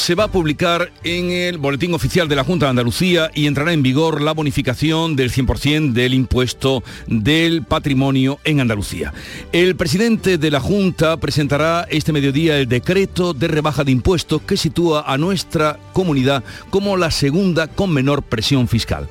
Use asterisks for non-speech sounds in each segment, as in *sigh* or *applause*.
Se va a publicar en el Boletín Oficial de la Junta de Andalucía y entrará en vigor la bonificación del 100% del impuesto del patrimonio en Andalucía. El presidente de la Junta presentará este mediodía el decreto de rebaja de impuestos que sitúa a nuestra comunidad como la segunda con menor presión fiscal.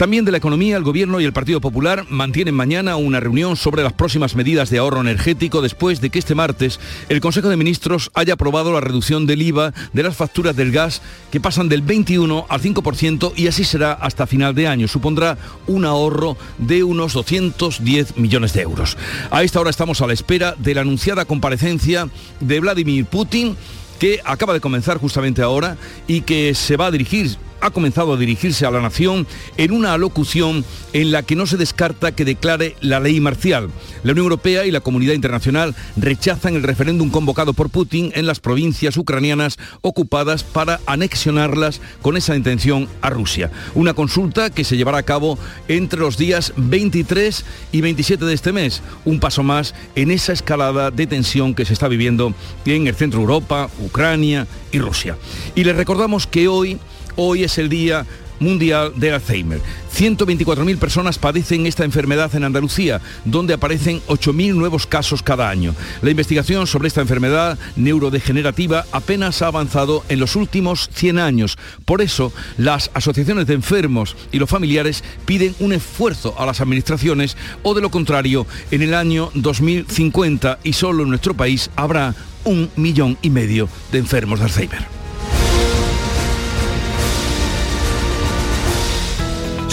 También de la economía, el Gobierno y el Partido Popular mantienen mañana una reunión sobre las próximas medidas de ahorro energético después de que este martes el Consejo de Ministros haya aprobado la reducción del IVA de las facturas del gas que pasan del 21 al 5% y así será hasta final de año. Supondrá un ahorro de unos 210 millones de euros. A esta hora estamos a la espera de la anunciada comparecencia de Vladimir Putin que acaba de comenzar justamente ahora y que se va a dirigir ha comenzado a dirigirse a la nación en una alocución en la que no se descarta que declare la ley marcial. La Unión Europea y la comunidad internacional rechazan el referéndum convocado por Putin en las provincias ucranianas ocupadas para anexionarlas con esa intención a Rusia. Una consulta que se llevará a cabo entre los días 23 y 27 de este mes, un paso más en esa escalada de tensión que se está viviendo en el centro de Europa, Ucrania y Rusia. Y les recordamos que hoy Hoy es el Día Mundial del Alzheimer. 124.000 personas padecen esta enfermedad en Andalucía, donde aparecen 8.000 nuevos casos cada año. La investigación sobre esta enfermedad neurodegenerativa apenas ha avanzado en los últimos 100 años. Por eso, las asociaciones de enfermos y los familiares piden un esfuerzo a las administraciones o de lo contrario, en el año 2050 y solo en nuestro país habrá un millón y medio de enfermos de Alzheimer.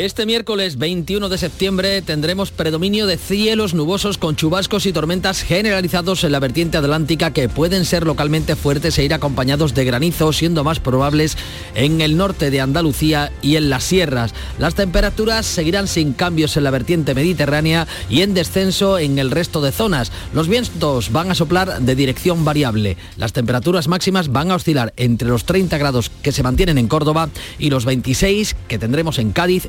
Este miércoles 21 de septiembre tendremos predominio de cielos nubosos con chubascos y tormentas generalizados en la vertiente atlántica que pueden ser localmente fuertes e ir acompañados de granizo, siendo más probables en el norte de Andalucía y en las sierras. Las temperaturas seguirán sin cambios en la vertiente mediterránea y en descenso en el resto de zonas. Los vientos van a soplar de dirección variable. Las temperaturas máximas van a oscilar entre los 30 grados que se mantienen en Córdoba y los 26 que tendremos en Cádiz,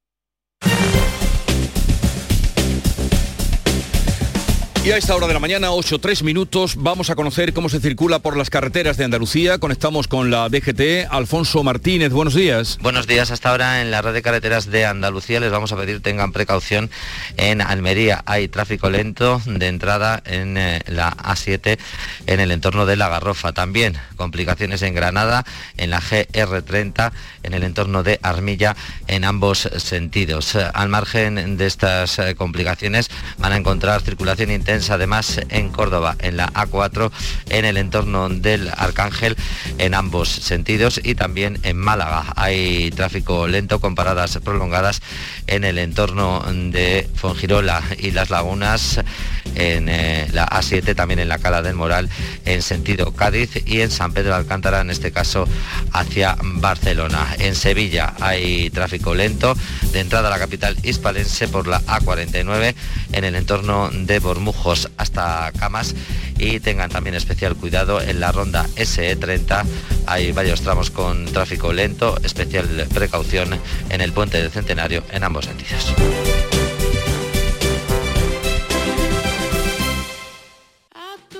Y a esta hora de la mañana, 8, minutos, vamos a conocer cómo se circula por las carreteras de Andalucía. Conectamos con la DGT. Alfonso Martínez, buenos días. Buenos días. Hasta ahora en la red de carreteras de Andalucía les vamos a pedir tengan precaución en Almería. Hay tráfico lento de entrada en eh, la A7 en el entorno de La Garrofa. También complicaciones en Granada, en la GR30, en el entorno de Armilla, en ambos sentidos. Al margen de estas eh, complicaciones van a encontrar circulación interna además en Córdoba, en la A4, en el entorno del Arcángel, en ambos sentidos y también en Málaga. Hay tráfico lento con paradas prolongadas en el entorno de Fongirola y las lagunas, en eh, la A7, también en la Cala del Moral, en sentido Cádiz y en San Pedro de Alcántara, en este caso hacia Barcelona. En Sevilla hay tráfico lento de entrada a la capital hispalense por la A49 en el entorno de Bormujo hasta Camas y tengan también especial cuidado en la ronda SE30. Hay varios tramos con tráfico lento, especial precaución en el puente del Centenario en ambos sentidos.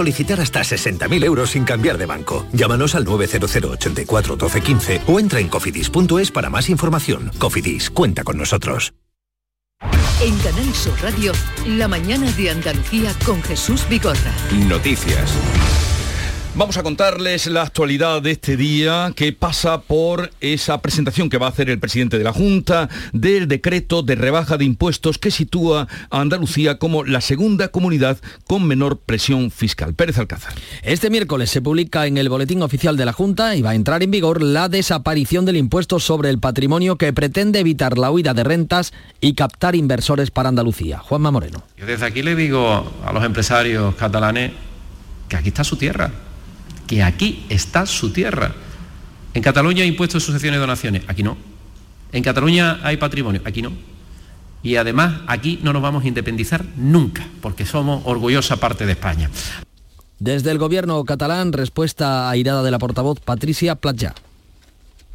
solicitar hasta 60.000 euros sin cambiar de banco. Llámanos al 900 84 12 15 o entra en cofidis.es para más información. Cofidis, cuenta con nosotros. En Canal Sur Radio, la mañana de Andalucía con Jesús Bigorra. Noticias. Vamos a contarles la actualidad de este día que pasa por esa presentación que va a hacer el presidente de la Junta del decreto de rebaja de impuestos que sitúa a Andalucía como la segunda comunidad con menor presión fiscal. Pérez Alcázar. Este miércoles se publica en el Boletín Oficial de la Junta y va a entrar en vigor la desaparición del impuesto sobre el patrimonio que pretende evitar la huida de rentas y captar inversores para Andalucía. Juanma Moreno. Yo desde aquí le digo a los empresarios catalanes que aquí está su tierra que aquí está su tierra. En Cataluña hay impuestos de sucesiones y donaciones, aquí no. En Cataluña hay patrimonio, aquí no. Y además aquí no nos vamos a independizar nunca, porque somos orgullosa parte de España. Desde el gobierno catalán, respuesta airada de la portavoz Patricia Platja.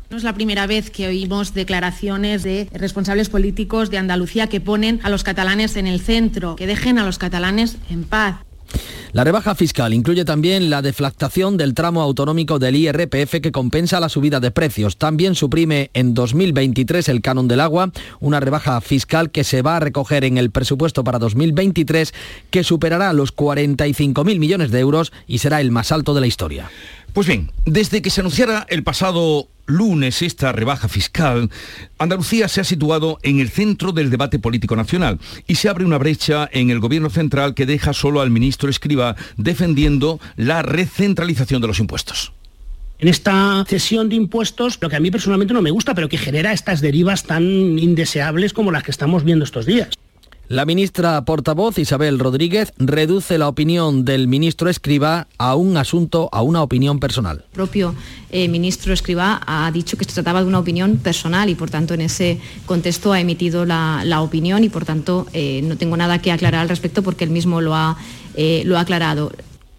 No es la primera vez que oímos declaraciones de responsables políticos de Andalucía que ponen a los catalanes en el centro, que dejen a los catalanes en paz. La rebaja fiscal incluye también la deflactación del tramo autonómico del IRPF que compensa la subida de precios. También suprime en 2023 el canon del agua, una rebaja fiscal que se va a recoger en el presupuesto para 2023 que superará los 45.000 millones de euros y será el más alto de la historia. Pues bien, desde que se anunciara el pasado lunes esta rebaja fiscal, Andalucía se ha situado en el centro del debate político nacional y se abre una brecha en el gobierno central que deja solo al ministro Escriba defendiendo la recentralización de los impuestos en esta cesión de impuestos, lo que a mí personalmente no me gusta, pero que genera estas derivas tan indeseables como las que estamos viendo estos días. La ministra portavoz Isabel Rodríguez reduce la opinión del ministro Escriba a un asunto, a una opinión personal. El propio eh, ministro Escriba ha dicho que se trataba de una opinión personal y por tanto en ese contexto ha emitido la, opinión y por tanto eh, no tengo nada que aclarar al respecto porque él mismo lo ha, eh, lo ha aclarado.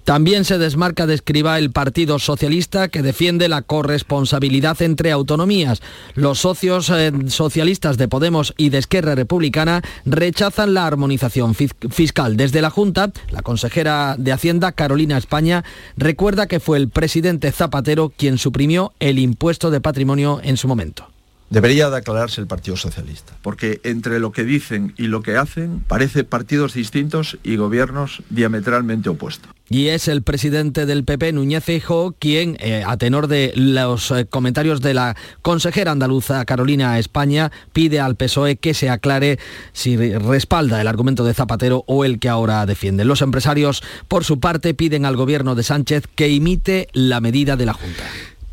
También se desmarca de escriba el Partido Socialista que defiende la corresponsabilidad entre autonomías. Los socios eh, socialistas de Podemos y de Esquerra Republicana rechazan la armonización fiscal. Desde la Junta, la consejera de Hacienda, Carolina España, recuerda que fue el presidente Zapatero quien suprimió el impuesto de patrimonio en su momento. Debería de aclararse el Partido Socialista, porque entre lo que dicen y lo que hacen parece partidos distintos y gobiernos diametralmente opuestos. Y es el presidente del PP, Núñez Feijóo, quien, eh, a tenor de los eh, comentarios de la consejera andaluza Carolina España, pide al PSOE que se aclare si respalda el argumento de Zapatero o el que ahora defiende. Los empresarios, por su parte, piden al gobierno de Sánchez que imite la medida de la Junta.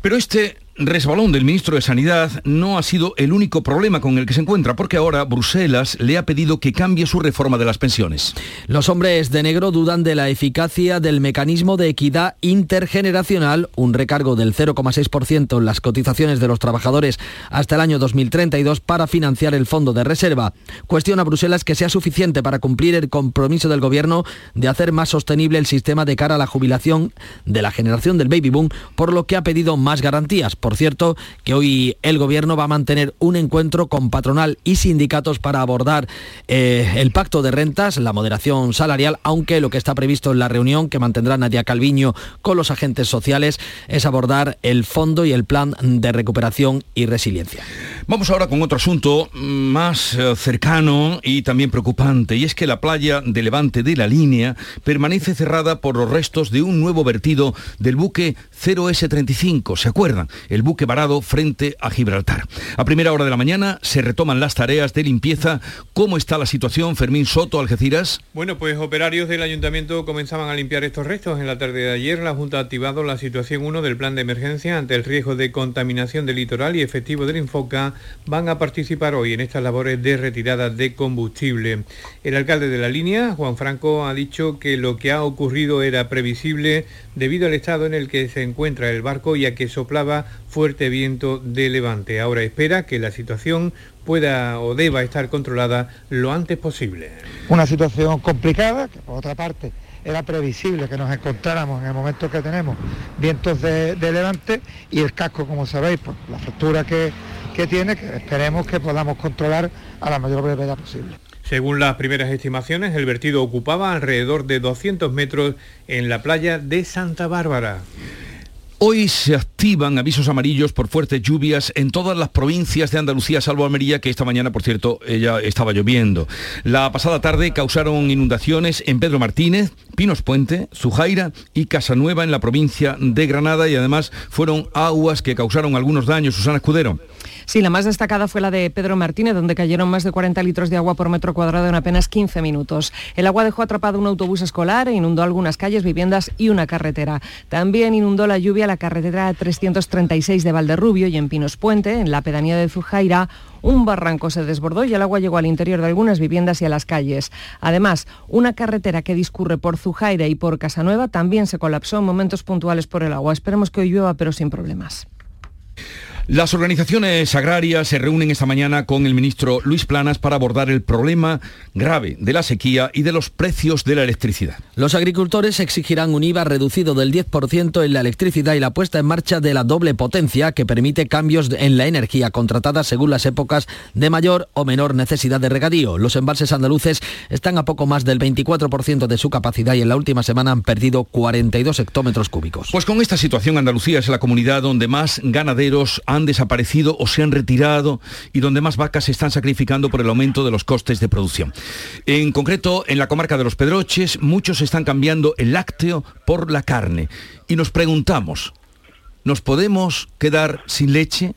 Pero este resbalón del ministro de Sanidad no ha sido el único problema con el que se encuentra, porque ahora Bruselas le ha pedido que cambie su reforma de las pensiones. Los hombres de negro dudan de la eficacia del mecanismo de equidad intergeneracional, un recargo del 0,6% en las cotizaciones de los trabajadores hasta el año 2032 para financiar el fondo de reserva. Cuestiona Bruselas que sea suficiente para cumplir el compromiso del gobierno de hacer más sostenible el sistema de cara a la jubilación de la generación del baby boom, por lo que ha pedido más garantías por cierto, que hoy el Gobierno va a mantener un encuentro con patronal y sindicatos para abordar eh, el pacto de rentas, la moderación salarial, aunque lo que está previsto en la reunión que mantendrá Nadia Calviño con los agentes sociales es abordar el fondo y el plan de recuperación y resiliencia. Vamos ahora con otro asunto más eh, cercano y también preocupante, y es que la playa de Levante de la línea permanece cerrada por los restos de un nuevo vertido del buque 0S-35, ¿se acuerdan? El buque varado frente a Gibraltar. A primera hora de la mañana se retoman las tareas de limpieza. ¿Cómo está la situación, Fermín Soto, Algeciras? Bueno, pues operarios del ayuntamiento comenzaban a limpiar estos restos. En la tarde de ayer la Junta ha activado la situación 1 del plan de emergencia ante el riesgo de contaminación del litoral y efectivo del Infoca van a participar hoy en estas labores de retirada de combustible. El alcalde de la línea, Juan Franco, ha dicho que lo que ha ocurrido era previsible debido al estado en el que se encuentra el barco y a que soplaba fuerte viento de levante. Ahora espera que la situación pueda o deba estar controlada lo antes posible. Una situación complicada, que por otra parte era previsible que nos encontráramos en el momento que tenemos vientos de, levante y el casco, como sabéis, por la fractura que, que tiene, que esperemos que podamos controlar a la mayor brevedad posible. Según las primeras estimaciones, el vertido ocupaba alrededor de 200 metros en la playa de Santa Bárbara. Hoy se activan avisos amarillos por fuertes lluvias en todas las provincias de Andalucía, salvo Almería, que esta mañana, por cierto, ella estaba lloviendo. La pasada tarde causaron inundaciones en Pedro Martínez, Pinos Puente, Zujaira y Casanueva en la provincia de Granada y además fueron aguas que causaron algunos daños. Susana Escudero. Sí, la más destacada fue la de Pedro Martínez, donde cayeron más de 40 litros de agua por metro cuadrado en apenas 15 minutos. El agua dejó atrapado un autobús escolar e inundó algunas calles, viviendas y una carretera. También inundó la lluvia la carretera 336 de Valderrubio y en Pinos Puente, en la pedanía de Zujaira, un barranco se desbordó y el agua llegó al interior de algunas viviendas y a las calles. Además, una carretera que discurre por Zujaira y por Casanueva también se colapsó en momentos puntuales por el agua. Esperemos que hoy llueva, pero sin problemas. Las organizaciones agrarias se reúnen esta mañana con el ministro Luis Planas para abordar el problema grave de la sequía y de los precios de la electricidad. Los agricultores exigirán un IVA reducido del 10% en la electricidad y la puesta en marcha de la doble potencia que permite cambios en la energía contratada según las épocas de mayor o menor necesidad de regadío. Los embalses andaluces están a poco más del 24% de su capacidad y en la última semana han perdido 42 hectómetros cúbicos. Pues con esta situación Andalucía es la comunidad donde más ganaderos han han desaparecido o se han retirado y donde más vacas se están sacrificando por el aumento de los costes de producción. En concreto, en la comarca de los Pedroches, muchos están cambiando el lácteo por la carne. Y nos preguntamos, ¿nos podemos quedar sin leche?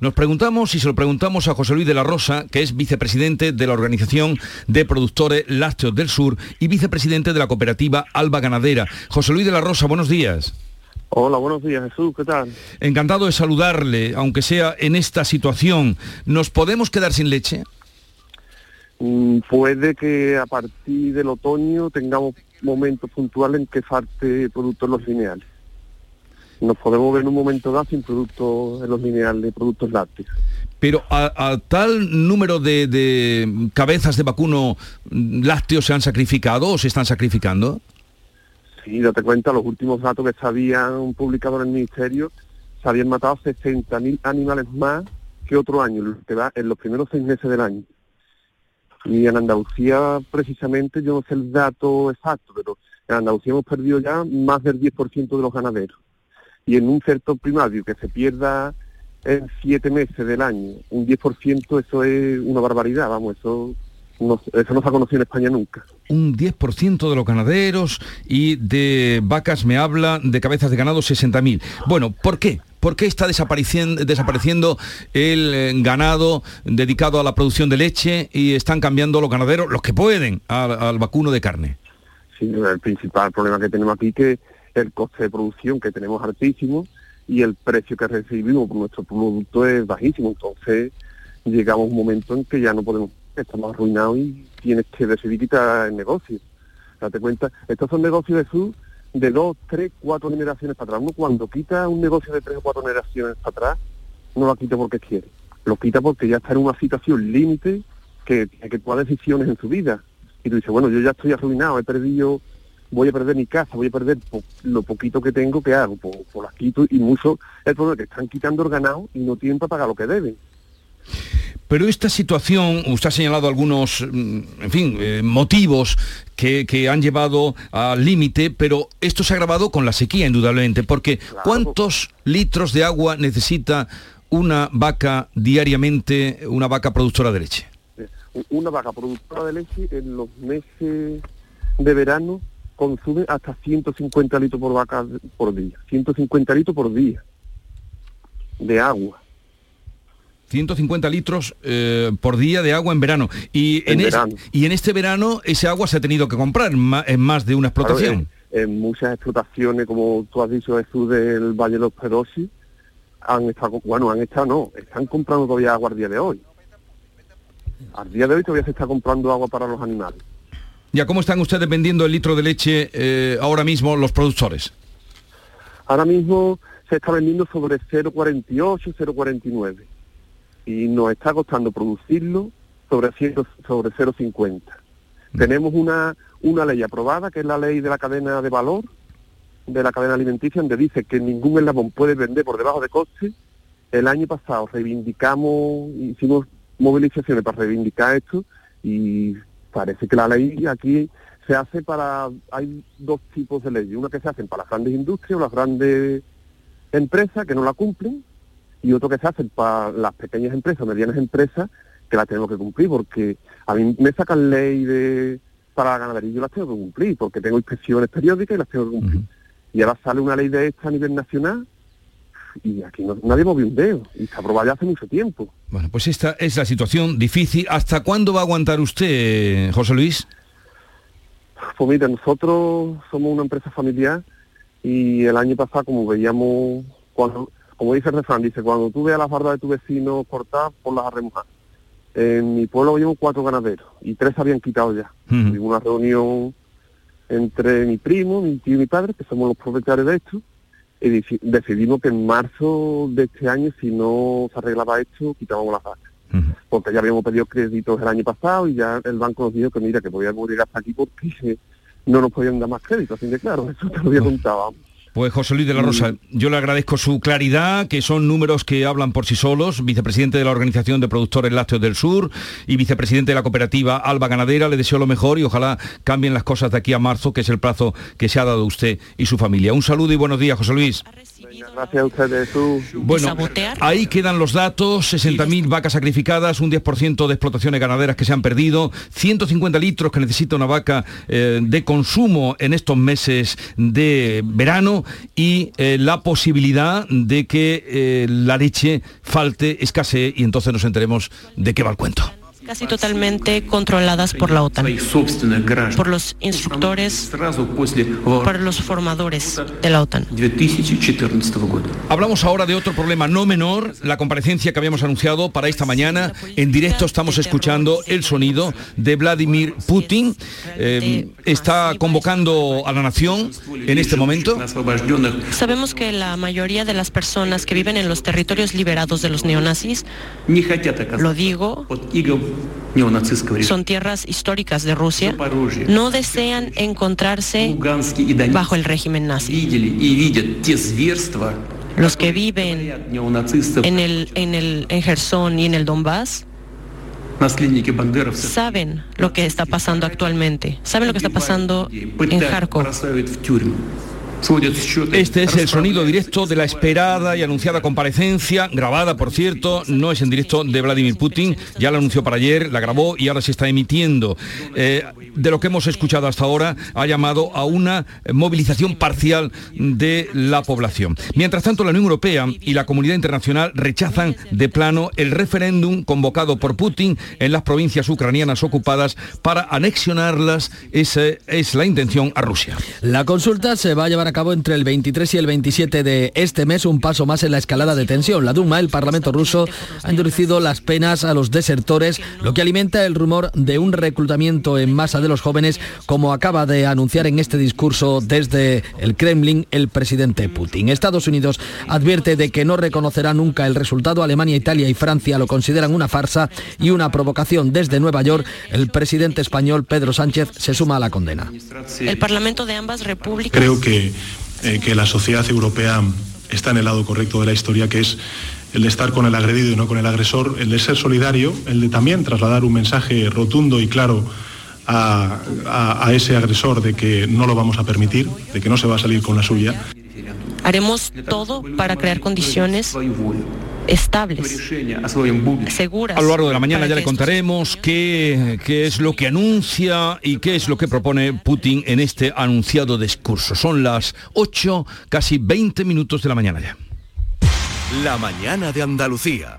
Nos preguntamos y se lo preguntamos a José Luis de la Rosa, que es vicepresidente de la Organización de Productores Lácteos del Sur y vicepresidente de la cooperativa Alba Ganadera. José Luis de la Rosa, buenos días. Hola, buenos días Jesús, ¿qué tal? Encantado de saludarle, aunque sea en esta situación. ¿Nos podemos quedar sin leche? Mm, puede que a partir del otoño tengamos momentos puntuales en que falte productos los lineales. Nos podemos ver en un momento dado sin productos en los lineales, productos lácteos. Pero a, tal número de, de cabezas de vacuno lácteos se han sacrificado o se están sacrificando? Sí, date cuenta, los últimos datos que se habían publicado en el Ministerio, se habían matado 60.000 animales más que otro año, en los primeros seis meses del año. Y en Andalucía, precisamente, yo no sé el dato exacto, pero en Andalucía hemos perdido ya más del 10% de los ganaderos. Y en un sector primario que se pierda en siete meses del año, un 10%, eso es una barbaridad, vamos, eso eso no se ha conocido en España nunca. Un 10% de los ganaderos y de vacas me habla de cabezas de ganado 60.000. Bueno, ¿por qué? ¿Por qué está desapareciendo, desapareciendo el eh, ganado dedicado a la producción de leche y están cambiando los ganaderos, los que pueden, al, vacuno de carne? Sí, el principal problema que tenemos aquí es que el coste de producción que tenemos altísimo y el precio que recibimos por nuestro producto es bajísimo. Entonces llegamos a un momento en que ya no podemos estamos arruinados y tienes que decidir quitar el negocio. Date cuenta, estos son negocios de su de dos, tres, cuatro generaciones para atrás. Uno cuando quita un negocio de tres o cuatro generaciones para atrás, no lo quita porque quiere. Lo quita porque ya está en una situación límite que tiene que tomar decisiones en su vida. Y tú dices, bueno, yo ya estoy arruinado, he perdido, voy a perder mi casa, voy a perder lo poquito que tengo, que hago? Por, por las quito y mucho el problema es que están quitando el ganado y no tienen para pagar lo que deben. Pero esta situación, usted ha señalado algunos, mm, en fin, eh, motivos que, han llevado al límite, pero esto se ha agravado con la sequía, indudablemente, porque ¿cuántos litros de agua necesita una vaca diariamente, una vaca productora de leche? Una vaca productora de leche en los meses de verano consume hasta 150 litros por vaca por día, 150 litros por día de agua. 150 litros eh, por día de agua en verano. Y en, y en este verano ese agua se ha tenido que comprar en más, de una explotación. en, muchas explotaciones, como tú has dicho, Jesús, del Valle de los Perosi, han estado, bueno, han estado, no, están comprando todavía agua al día de hoy. Al día de hoy todavía se está comprando agua para los animales. ¿Ya cómo están ustedes vendiendo el litro de leche eh, ahora mismo los productores? Ahora mismo se está vendiendo sobre 0,48, 0,49 y nos está costando producirlo sobre, 100, sobre 0,50. Tenemos una, una ley aprobada, que es la ley de la cadena de valor, de la cadena alimenticia, donde dice que ningún eslabón puede vender por debajo de coste. El año pasado reivindicamos, hicimos movilizaciones para reivindicar esto y parece que la ley aquí se hace para, hay dos tipos de leyes, una que se hacen para las grandes industrias o las grandes empresas que no la cumplen y otro que se hacen para las pequeñas empresas, medianas empresas que la tenemos que cumplir porque a mí me sacan ley de para la ganadería y yo las tengo que cumplir porque tengo inspecciones periódicas y las tengo que cumplir. Y ahora sale una ley de esta a nivel nacional y aquí no, nadie movió un dedo y está aprobada ya hace mucho tiempo. Bueno, pues esta es la situación difícil. ¿Hasta cuándo va a aguantar usted, José Luis? Pues mira, nosotros somos una empresa familiar y el año pasado, como veíamos, cuando, como dice el refrán, dice, cuando tú veas las bardas de tu vecino cortadas, ponlas a remojar. En mi pueblo habíamos cuatro ganaderos y tres se habían quitado ya. Hubo una reunión entre mi primo, mi tío y mi padre, que somos los propietarios de esto, y deci- decidimos que en marzo de este año, si no se arreglaba esto, quitábamos las vacas. Porque ya habíamos pedido créditos el año pasado y ya el banco nos dijo que mira, que podíamos llegar hasta aquí porque *laughs* no nos podían dar más crédito, así que claro, eso te lo había contado. Pues José Luis de la Rosa, yo le agradezco su claridad, que son números que hablan por sí solos, vicepresidente de la Organización de Productores Lácteos del Sur y vicepresidente de la cooperativa Alba Ganadera, le deseo lo mejor y ojalá cambien las cosas de aquí a marzo, que es el plazo que se ha dado usted y su familia. Un saludo y buenos días, José Luis. Gracias a ustedes. Bueno, ahí quedan los datos, 60.000 vacas sacrificadas, un 10% de explotaciones ganaderas que se han perdido, 150 litros que necesita una vaca eh, de consumo en estos meses de verano y eh, la posibilidad de que eh, la leche falte, escasee y entonces nos enteremos de qué va el cuento. Casi totalmente controladas por la OTAN, por los instructores, por los formadores de la OTAN. Hablamos ahora de otro problema no menor, la comparecencia que habíamos anunciado para esta mañana. En directo estamos escuchando el sonido de Vladimir Putin. Eh, está convocando a la nación en este momento. Sabemos que la mayoría de las personas que viven en los territorios liberados de los neonazis, lo digo, son tierras históricas de Rusia, no desean encontrarse bajo el régimen nazi. Los que viven en el en el en Gerson y en el Donbass saben lo que está pasando actualmente, saben lo que está pasando en Kharkov. Este es el sonido directo de la esperada y anunciada comparecencia, grabada por cierto, no es en directo de Vladimir Putin, ya la anunció para ayer, la grabó y ahora se está emitiendo. Eh, de lo que hemos escuchado hasta ahora, ha llamado a una movilización parcial de la población. Mientras tanto, la Unión Europea y la comunidad internacional rechazan de plano el referéndum convocado por Putin en las provincias ucranianas ocupadas para anexionarlas. Esa es la intención a Rusia. La consulta se va a llevar a cabo entre el 23 y el 27 de este mes, un paso más en la escalada de tensión. La Duma, el Parlamento ruso, ha endurecido las penas a los desertores, lo que alimenta el rumor de un reclutamiento en masa de los jóvenes, como acaba de anunciar en este discurso desde el Kremlin el presidente Putin. Estados Unidos advierte de que no reconocerá nunca el resultado. Alemania, Italia y Francia lo consideran una farsa y una provocación. Desde Nueva York, el presidente español Pedro Sánchez se suma a la condena. El Parlamento de ambas repúblicas Creo que, eh, que la sociedad europea está en el lado correcto de la historia, que es el de estar con el agredido y no con el agresor, el de ser solidario, el de también trasladar un mensaje rotundo y claro a, ese agresor de que no lo vamos a permitir, de que no se va a salir con la suya. haremos todo para crear condiciones estables, seguras. A lo largo de la mañana ya le contaremos qué, qué es lo que anuncia y qué es lo que propone Putin en este anunciado discurso. Son las 8, casi 20 minutos de la mañana ya. La mañana de Andalucía.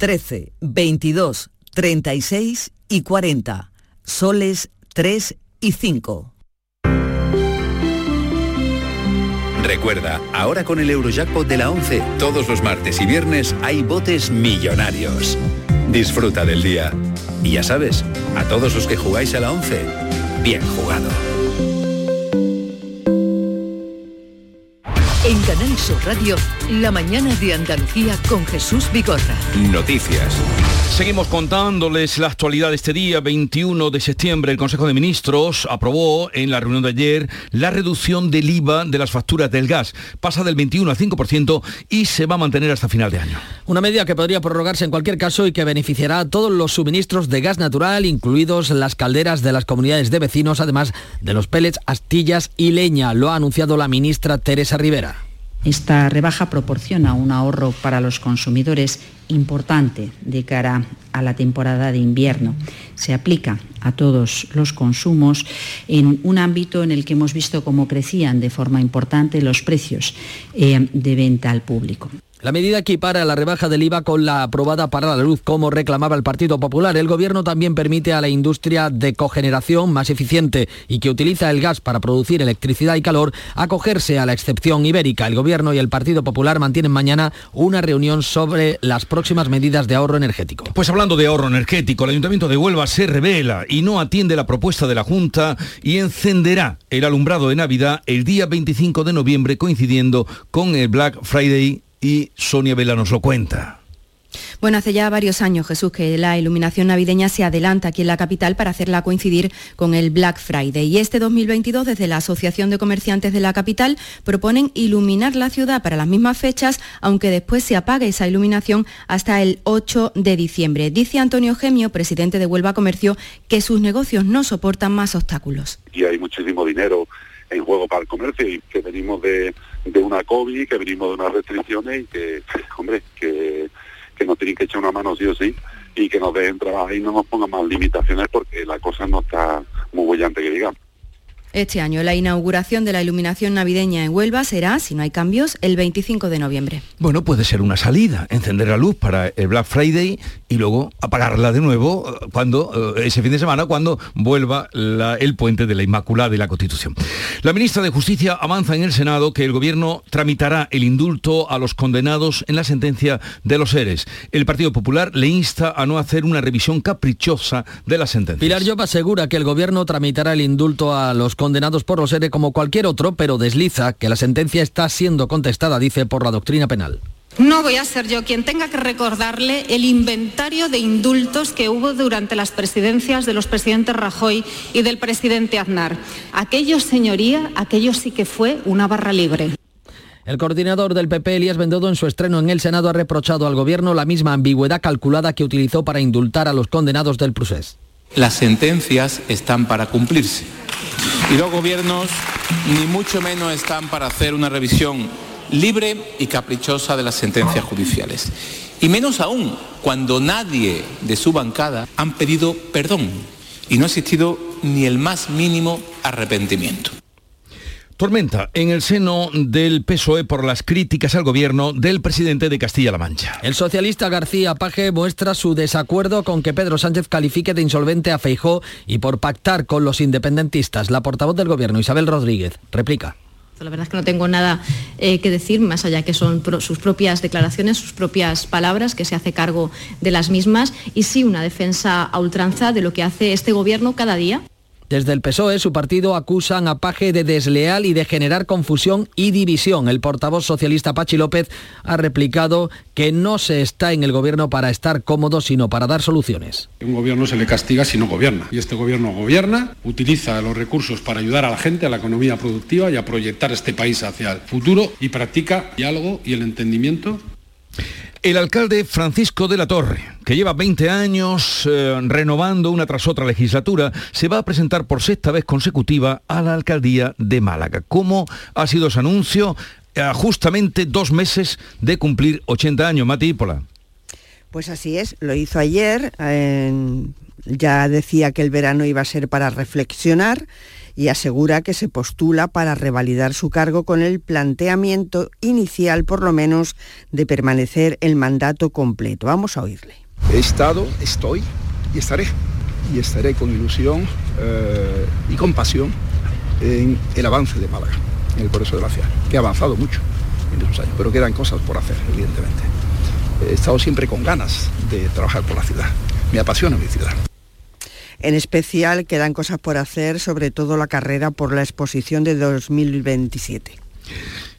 13, 22, 36 y 40. Soles 3 y 5. Recuerda, ahora con el Eurojackpot de la 11, todos los martes y viernes hay botes millonarios. Disfruta del día. Y ya sabes, a todos los que jugáis a la 11, bien jugado. En Canal Sur Radio, la mañana de Andalucía con Jesús Vigorra. Noticias. Seguimos contándoles la actualidad de este día, 21 de septiembre. El Consejo de Ministros aprobó en la reunión de ayer la reducción del IVA de las facturas del gas. Pasa del 21 al 5% y se va a mantener hasta final de año. Una medida que podría prorrogarse en cualquier caso y que beneficiará a todos los suministros de gas natural, incluidos las calderas de las comunidades de vecinos, además de los pellets, astillas y leña. Lo ha anunciado la ministra Teresa Rivera. Esta rebaja proporciona un ahorro para los consumidores importante de cara a la temporada de invierno. Se aplica a todos los consumos en un ámbito en el que hemos visto cómo crecían de forma importante los precios eh, de venta al público. La medida equipara la rebaja del IVA con la aprobada para la luz, como reclamaba el Partido Popular. El Gobierno también permite a la industria de cogeneración más eficiente y que utiliza el gas para producir electricidad y calor acogerse a la excepción ibérica. El Gobierno y el Partido Popular mantienen mañana una reunión sobre las próximas medidas de ahorro energético. Pues hablando de ahorro energético, el Ayuntamiento de Huelva se revela y no atiende la propuesta de la Junta y encenderá el alumbrado de Navidad el día 25 de noviembre coincidiendo con el Black Friday y Sonia Vela nos lo cuenta. Bueno, hace ya varios años, Jesús, que la iluminación navideña se adelanta aquí en la capital para hacerla coincidir con el Black Friday. Y este 2022, desde la Asociación de Comerciantes de la capital, proponen iluminar la ciudad para las mismas fechas, aunque después se apague esa iluminación hasta el 8 de diciembre. Dice Antonio Gemio, presidente de Huelva Comercio, que sus negocios no soportan más obstáculos. Y hay muchísimo dinero en juego para el comercio y que venimos de, de una COVID, que venimos de unas restricciones y que, *laughs* hombre, que, que nos tienen que echar una mano sí o sí y que nos dejen trabajar y no nos pongan más limitaciones porque la cosa no está muy bollante que digamos. Este año la inauguración de la iluminación navideña en Huelva será, si no hay cambios, el 25 de noviembre. Bueno, puede ser una salida, encender la luz para el Black Friday y luego apagarla de nuevo eh, cuando eh, ese fin de semana cuando vuelva la- el puente de la Inmaculada y la Constitución. La ministra de Justicia avanza en el Senado que el gobierno tramitará el indulto a los condenados en la sentencia de los seres. El Partido Popular le insta a no hacer una revisión caprichosa de la sentencia. Pilar Llop asegura que el gobierno tramitará el indulto a los condenados por los ERE como cualquier otro, pero desliza que la sentencia está siendo contestada, dice, por la doctrina penal. No voy a ser yo quien tenga que recordarle el inventario de indultos que hubo durante las presidencias de los presidentes Rajoy y del presidente Aznar. Aquello, señoría, aquello sí que fue una barra libre. El coordinador del PP, Elías Bendodo, en su estreno en el Senado ha reprochado al gobierno la misma ambigüedad calculada que utilizó para indultar a los condenados del procés. Las sentencias están para cumplirse. Y los gobiernos ni mucho menos están para hacer una revisión libre y caprichosa de las sentencias judiciales. Y menos aún cuando nadie de su bancada han pedido perdón y no ha existido ni el más mínimo arrepentimiento. Tormenta en el seno del PSOE por las críticas al gobierno del presidente de Castilla-La Mancha. El socialista García Paje muestra su desacuerdo con que Pedro Sánchez califique de insolvente a Feijó y por pactar con los independentistas. La portavoz del gobierno, Isabel Rodríguez, replica. La verdad es que no tengo nada eh, que decir, más allá que son pro- sus propias declaraciones, sus propias palabras, que se hace cargo de las mismas, y sí una defensa a ultranza de lo que hace este gobierno cada día. Desde el PSOE, su partido acusan a Paje de desleal y de generar confusión y división. El portavoz socialista Pachi López ha replicado que no se está en el gobierno para estar cómodo, sino para dar soluciones. Un gobierno se le castiga si no gobierna. Y este gobierno gobierna, utiliza los recursos para ayudar a la gente, a la economía productiva y a proyectar este país hacia el futuro y practica diálogo y el entendimiento El alcalde Francisco de la Torre, que lleva 20 años eh, renovando una tras otra legislatura, se va a presentar por sexta vez consecutiva a la alcaldía de Málaga. ¿Cómo ha sido ese anuncio? Justamente dos meses de cumplir 80 años, Mati Pola. Pues así es, lo hizo ayer, ya decía que el verano iba a ser para reflexionar y asegura que se postula para revalidar su cargo con el planteamiento inicial, por lo menos, de permanecer el mandato completo. Vamos a oírle. He estado, estoy y estaré. Y estaré con ilusión eh, y compasión en el avance de Málaga, en el progreso de la ciudad, que ha avanzado mucho en esos años, pero quedan cosas por hacer, evidentemente. He estado siempre con ganas de trabajar por la ciudad. Me apasiona mi ciudad. En especial quedan cosas por hacer, sobre todo la carrera por la exposición de 2027.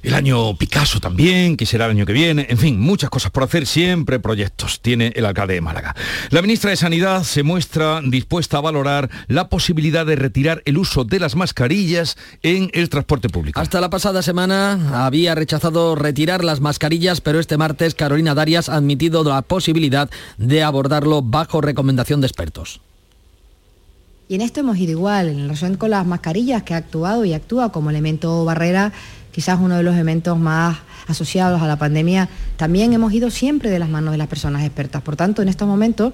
El año Picasso también, que será el año que viene. En fin, muchas cosas por hacer, siempre proyectos tiene el alcalde de Málaga. La ministra de Sanidad se muestra dispuesta a valorar la posibilidad de retirar el uso de las mascarillas en el transporte público. Hasta la pasada semana había rechazado retirar las mascarillas, pero este martes Carolina Darias ha admitido la posibilidad de abordarlo bajo recomendación de expertos. Y en esto hemos ido igual, en relación con las mascarillas, que ha actuado y actúa como elemento barrera, quizás uno de los elementos más asociados a la pandemia, también hemos ido siempre de las manos de las personas expertas. Por tanto, en estos momentos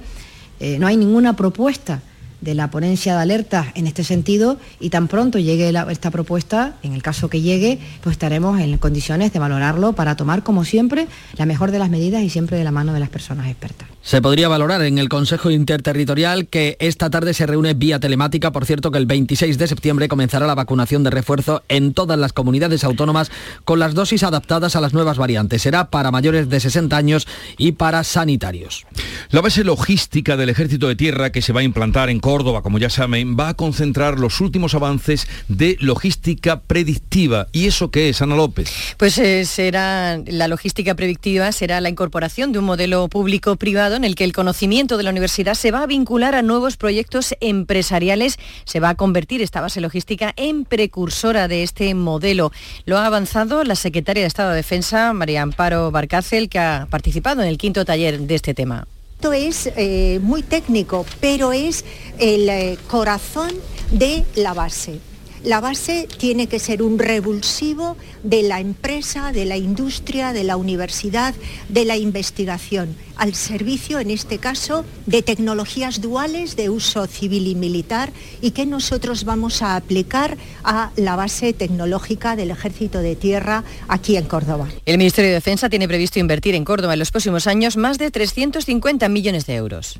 eh, no hay ninguna propuesta de la ponencia de alerta en este sentido y tan pronto llegue esta propuesta, en el caso que llegue, pues estaremos en condiciones de valorarlo para tomar, como siempre, la mejor de las medidas y siempre de la mano de las personas expertas. Se podría valorar en el Consejo Interterritorial que esta tarde se reúne vía telemática. Por cierto, que el 26 de septiembre comenzará la vacunación de refuerzo en todas las comunidades autónomas con las dosis adaptadas a las nuevas variantes. Será para mayores de 60 años y para sanitarios. La base logística del Ejército de Tierra que se va a implantar en Córdoba, como ya saben, va a concentrar los últimos avances de logística predictiva. ¿Y eso qué es, Ana López? Pues eh, será la logística predictiva, será la incorporación de un modelo público-privado en el que el conocimiento de la universidad se va a vincular a nuevos proyectos empresariales, se va a convertir esta base logística en precursora de este modelo. Lo ha avanzado la secretaria de Estado de Defensa, María Amparo Barcácel, que ha participado en el quinto taller de este tema. Esto es eh, muy técnico, pero es el eh, corazón de la base. La base tiene que ser un revulsivo de la empresa, de la industria, de la universidad, de la investigación, al servicio, en este caso, de tecnologías duales de uso civil y militar y que nosotros vamos a aplicar a la base tecnológica del Ejército de Tierra aquí en Córdoba. El Ministerio de Defensa tiene previsto invertir en Córdoba en los próximos años más de 350 millones de euros.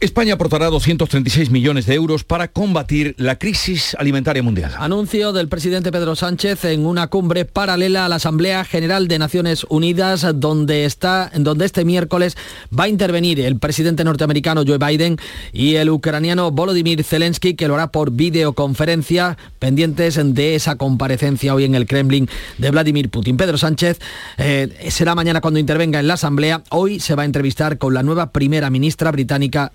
España aportará 236 millones de euros para combatir la crisis alimentaria mundial. Anuncio del presidente Pedro Sánchez en una cumbre paralela a la Asamblea General de Naciones Unidas, donde, está, donde este miércoles va a intervenir el presidente norteamericano Joe Biden y el ucraniano Volodymyr Zelensky, que lo hará por videoconferencia, pendientes de esa comparecencia hoy en el Kremlin de Vladimir Putin. Pedro Sánchez eh, será mañana cuando intervenga en la Asamblea. Hoy se va a entrevistar con la nueva primera ministra británica,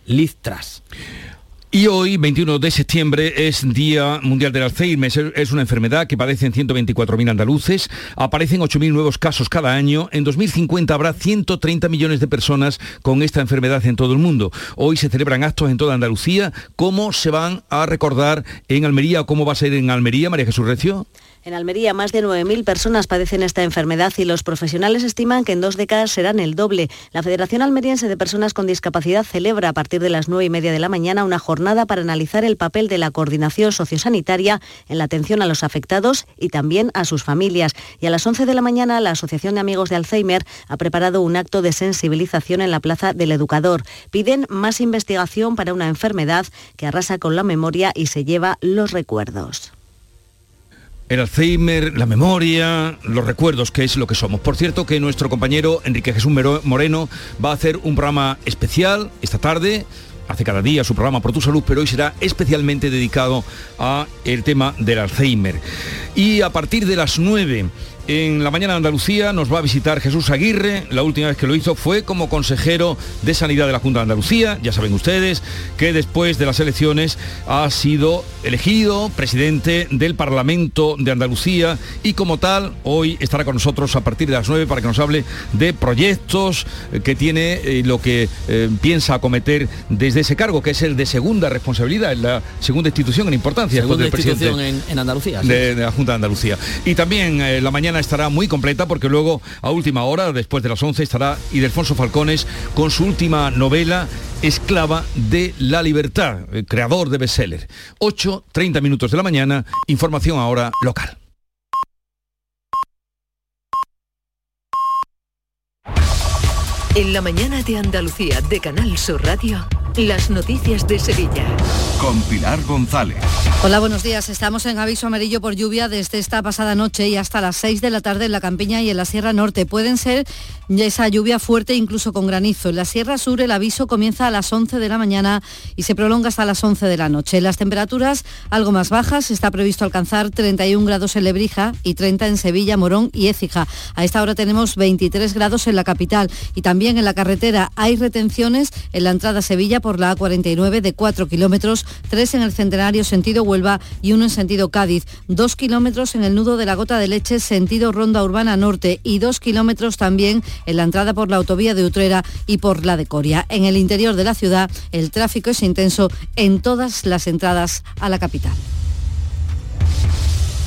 Y hoy, 21 de septiembre, es Día Mundial del Alzheimer. Es una enfermedad que padecen 124.000 andaluces. Aparecen 8.000 nuevos casos cada año. En 2050 habrá 130 millones de personas con esta enfermedad en todo el mundo. Hoy se celebran actos en toda Andalucía. ¿Cómo se van a recordar en Almería o cómo va a ser en Almería, María Jesús Recio? En Almería, más de 9.000 personas padecen esta enfermedad y los profesionales estiman que en dos décadas serán el doble. La Federación Almeriense de Personas con Discapacidad celebra a partir de las 9 y media de la mañana una jornada para analizar el papel de la coordinación sociosanitaria en la atención a los afectados y también a sus familias. Y a las 11 de la mañana, la Asociación de Amigos de Alzheimer ha preparado un acto de sensibilización en la Plaza del Educador. Piden más investigación para una enfermedad que arrasa con la memoria y se lleva los recuerdos el Alzheimer, la memoria, los recuerdos, que es lo que somos. Por cierto que nuestro compañero Enrique Jesús Moreno va a hacer un programa especial esta tarde, hace cada día su programa Por tu Salud, pero hoy será especialmente dedicado a el tema del Alzheimer. Y a partir de las 9 en la mañana de Andalucía nos va a visitar Jesús Aguirre. La última vez que lo hizo fue como consejero de Sanidad de la Junta de Andalucía. Ya saben ustedes que después de las elecciones ha sido elegido presidente del Parlamento de Andalucía y como tal hoy estará con nosotros a partir de las 9 para que nos hable de proyectos que tiene y lo que eh, piensa acometer desde ese cargo, que es el de segunda responsabilidad, en la segunda institución en importancia. Segunda del presidente institución en, en Andalucía. sí. de, de la Junta de Andalucía. Y también eh, la mañana estará muy completa porque luego a última hora, después de las 11, estará Idelfonso Falcones con su última novela Esclava de la Libertad, eh, creador de bestseller. 8, 30 minutos de la mañana, información ahora local. En la mañana de Andalucía de Canal Sur Radio, las noticias de Sevilla. Con Pilar González. Hola, buenos días. Estamos en aviso amarillo por lluvia desde esta pasada noche y hasta las 6 de la tarde en la Campiña y en la Sierra Norte. Pueden ser esa lluvia fuerte incluso con granizo. En la Sierra Sur el aviso comienza a las 11 de la mañana y se prolonga hasta las 11 de la noche. Las temperaturas algo más bajas. Está previsto alcanzar 31 grados en Lebrija y 30 en Sevilla, Morón y Écija. A esta hora tenemos 23 grados en la capital y también en la carretera hay retenciones en la entrada a Sevilla por la A49 de 4 kilómetros, 3 en el Centenario sentido Huelva y 1 en sentido Cádiz, 2 kilómetros en el nudo de la Gota de Leche sentido Ronda Urbana Norte y 2 kilómetros también en la entrada por la autovía de Utrera y por la de Coria. En el interior de la ciudad el tráfico es intenso en todas las entradas a la capital.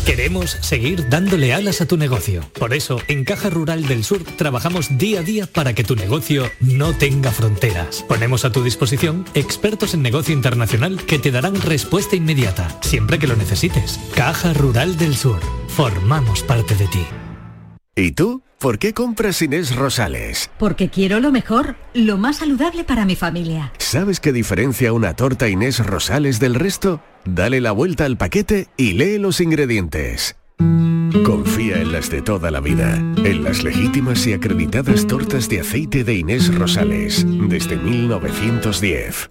Queremos seguir dándole alas a tu negocio. Por eso, en Caja Rural del Sur trabajamos día a día para que tu negocio no tenga fronteras. Ponemos a tu disposición expertos en negocio internacional que te darán respuesta inmediata, siempre que lo necesites. Caja Rural del Sur. Formamos parte de ti. ¿Y tú? ¿Por qué compras Inés Rosales? Porque quiero lo mejor, lo más saludable para mi familia. ¿Sabes qué diferencia una torta Inés Rosales del resto? Dale la vuelta al paquete y lee los ingredientes. Confía en las de toda la vida, en las legítimas y acreditadas tortas de aceite de Inés Rosales, desde 1910.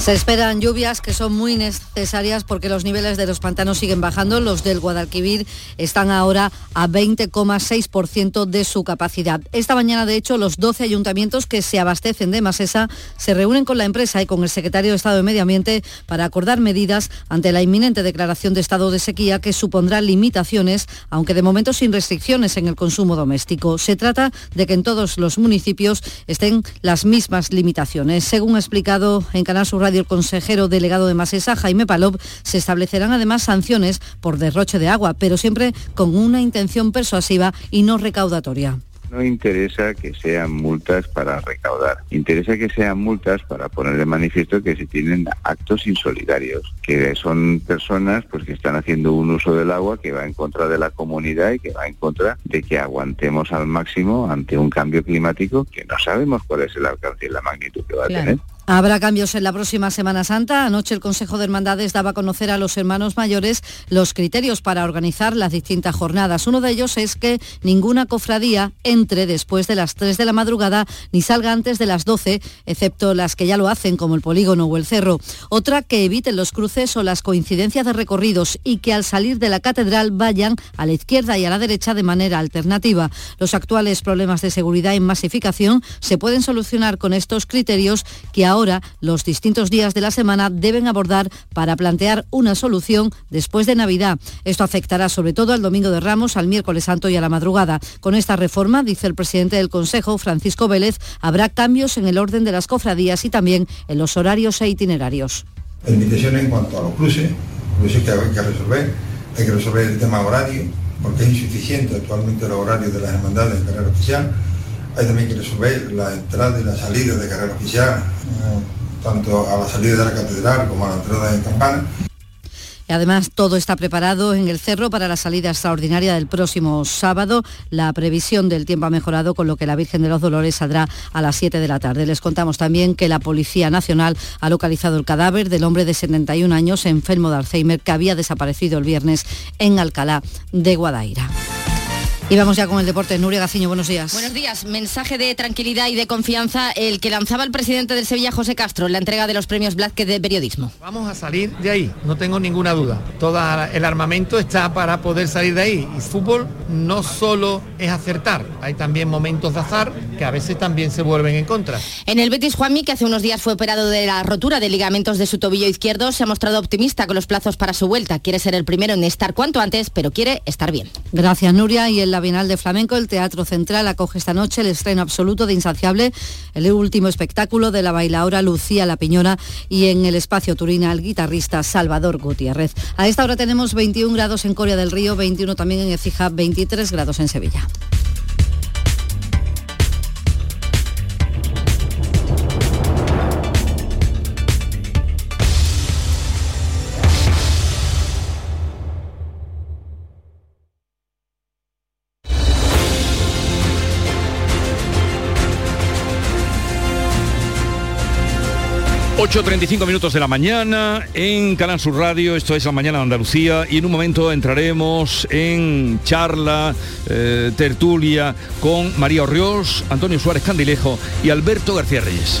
Se esperan lluvias que son muy necesarias porque los niveles de los pantanos siguen bajando. Los del Guadalquivir están ahora a 20,6% de su capacidad. Esta mañana, de hecho, los 12 ayuntamientos que se abastecen de Masesa se reúnen con la empresa y con el secretario de Estado de Medio Ambiente para acordar medidas ante la inminente declaración de estado de sequía que supondrá limitaciones, aunque de momento sin restricciones en el consumo doméstico. Se trata de que en todos los municipios estén las mismas limitaciones. Según explicado en Canal Sur Radio el consejero delegado de Masesa, Jaime Palop, se establecerán además sanciones por derroche de agua, pero siempre con una intención persuasiva y no recaudatoria. No interesa que sean multas para recaudar, interesa que sean multas para poner de manifiesto que se tienen actos insolidarios, que son personas pues que están haciendo un uso del agua que va en contra de la comunidad y que va en contra de que aguantemos al máximo ante un cambio climático que no sabemos cuál es el alcance y la magnitud que va a tener. Habrá cambios en la próxima Semana Santa. Anoche el Consejo de Hermandades daba a conocer a los hermanos mayores los criterios para organizar las distintas jornadas. Uno de ellos es que ninguna cofradía entre después de las 3 de la madrugada ni salga antes de las 12, excepto las que ya lo hacen, como el polígono o el cerro. Otra, que eviten los cruces o las coincidencias de recorridos y que al salir de la catedral vayan a la izquierda y a la derecha de manera alternativa. Los actuales problemas de seguridad y masificación se pueden solucionar con estos criterios que ahora los distintos días de la semana deben abordar para plantear una solución después de Navidad. Esto afectará sobre todo al Domingo de Ramos, al miércoles santo y a la madrugada. Con esta reforma, dice el presidente del Consejo, Francisco Vélez, habrá cambios en el orden de las cofradías y también en los horarios e itinerarios. Limitaciones en cuanto a los cruces, cruces que hay que resolver, hay que resolver el tema horario, porque es insuficiente actualmente el horario de las hermandades en carrera oficial hay también que resolver la entrada y la salida de carrera oficial, tanto a la salida de la catedral como a la entrada de campana. Y además todo está preparado en el cerro para la salida extraordinaria del próximo sábado. La previsión del tiempo ha mejorado, con lo que la Virgen de los Dolores saldrá a las 7 de la tarde. Les contamos también que la Policía Nacional ha localizado el cadáver del hombre de 71 años enfermo de Alzheimer que había desaparecido el viernes en Alcalá de Guadaira. Y vamos ya con el deporte. Nuria Gaciño, buenos días. Buenos días. Mensaje de tranquilidad y de confianza el que lanzaba el presidente del Sevilla, José Castro, en la entrega de los premios Blázquez de periodismo. Vamos a salir de ahí, no tengo ninguna duda. Todo el armamento está para poder salir de ahí. Y fútbol no solo es acertar, hay también momentos de azar que a veces también se vuelven en contra. En el Betis Juanmi, que hace unos días fue operado de la rotura de ligamentos de su tobillo izquierdo, se ha mostrado optimista con los plazos para su vuelta. Quiere ser el primero en estar cuanto antes, pero quiere estar bien. Gracias, Nuria. Y en la Bienal de Flamenco, el Teatro Central acoge esta noche el estreno absoluto de Insaciable, el último espectáculo de la bailaora Lucía La Piñona y en el espacio Turina el guitarrista Salvador Gutiérrez. A esta hora tenemos 21 grados en Coria del Río, 21 también en Ecija, 23 grados en Sevilla. 8.35 minutos de la mañana en Canal Sur Radio, esto es la mañana de Andalucía y en un momento entraremos en charla, eh, tertulia con María Orriós, Antonio Suárez Candilejo y Alberto García Reyes.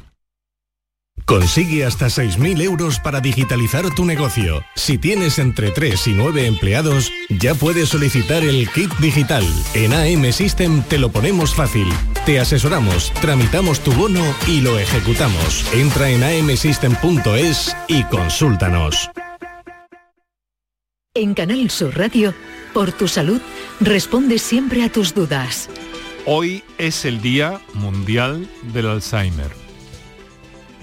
Consigue hasta 6.000 euros para digitalizar tu negocio. Si tienes entre 3 y 9 empleados, ya puedes solicitar el kit digital. En AM System te lo ponemos fácil. Te asesoramos, tramitamos tu bono y lo ejecutamos. Entra en amsystem.es y consúltanos. En Canal Sur Radio, por tu salud, responde siempre a tus dudas. Hoy es el Día Mundial del Alzheimer.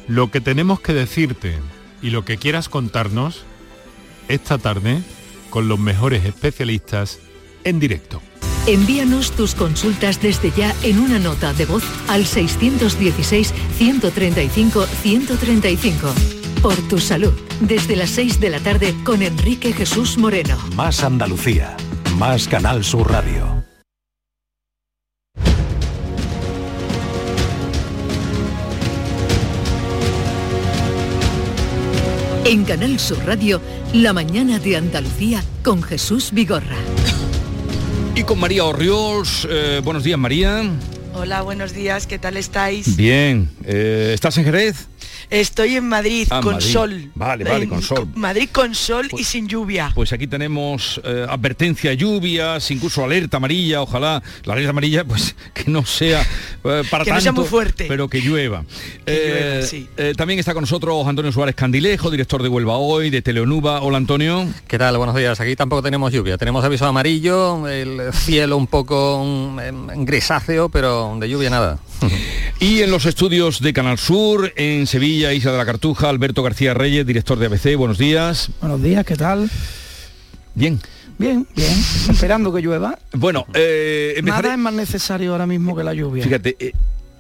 Lo que tenemos que decirte y lo que quieras contarnos esta tarde con los mejores especialistas en directo. Envíanos tus consultas desde ya en una nota de voz al 616-135-135. Por tu salud, desde las 6 de la tarde con Enrique Jesús Moreno. Más Andalucía, más Canal Sur Radio. En Canal Sur Radio, La mañana de Andalucía con Jesús Vigorra. Y con María Orriols. Eh, buenos días, María. Hola, buenos días, ¿qué tal estáis? Bien. Eh, ¿Estás en Jerez? Estoy en Madrid Ah, con Madrid. sol. Vale, vale, En- con sol. Madrid con sol y sin lluvia. Pues aquí tenemos eh, advertencia lluvias, incluso alerta amarilla, ojalá la alerta amarilla pues *laughs* que no sea eh, para Que no sea muy fuerte. pero que llueva. Eh, llueva, sí. eh, también está con nosotros Antonio Suárez Candilejo, director de Huelva Hoy, de Teleonuba. Hola Antonio. ¿Qué tal? Buenos días. Aquí tampoco tenemos lluvia. Tenemos aviso amarillo, el cielo un poco mm, grisáceo, pero de lluvia nada. Y en los estudios de Canal Sur, en Sevilla, Isla de la Cartuja, Alberto García Reyes, director de ABC. Buenos días. Buenos días, ¿qué tal? Bien. Bien, bien. Esperando que llueva. Bueno, eh, empezaré- Nada es más necesario ahora mismo que la lluvia. Fíjate, eh,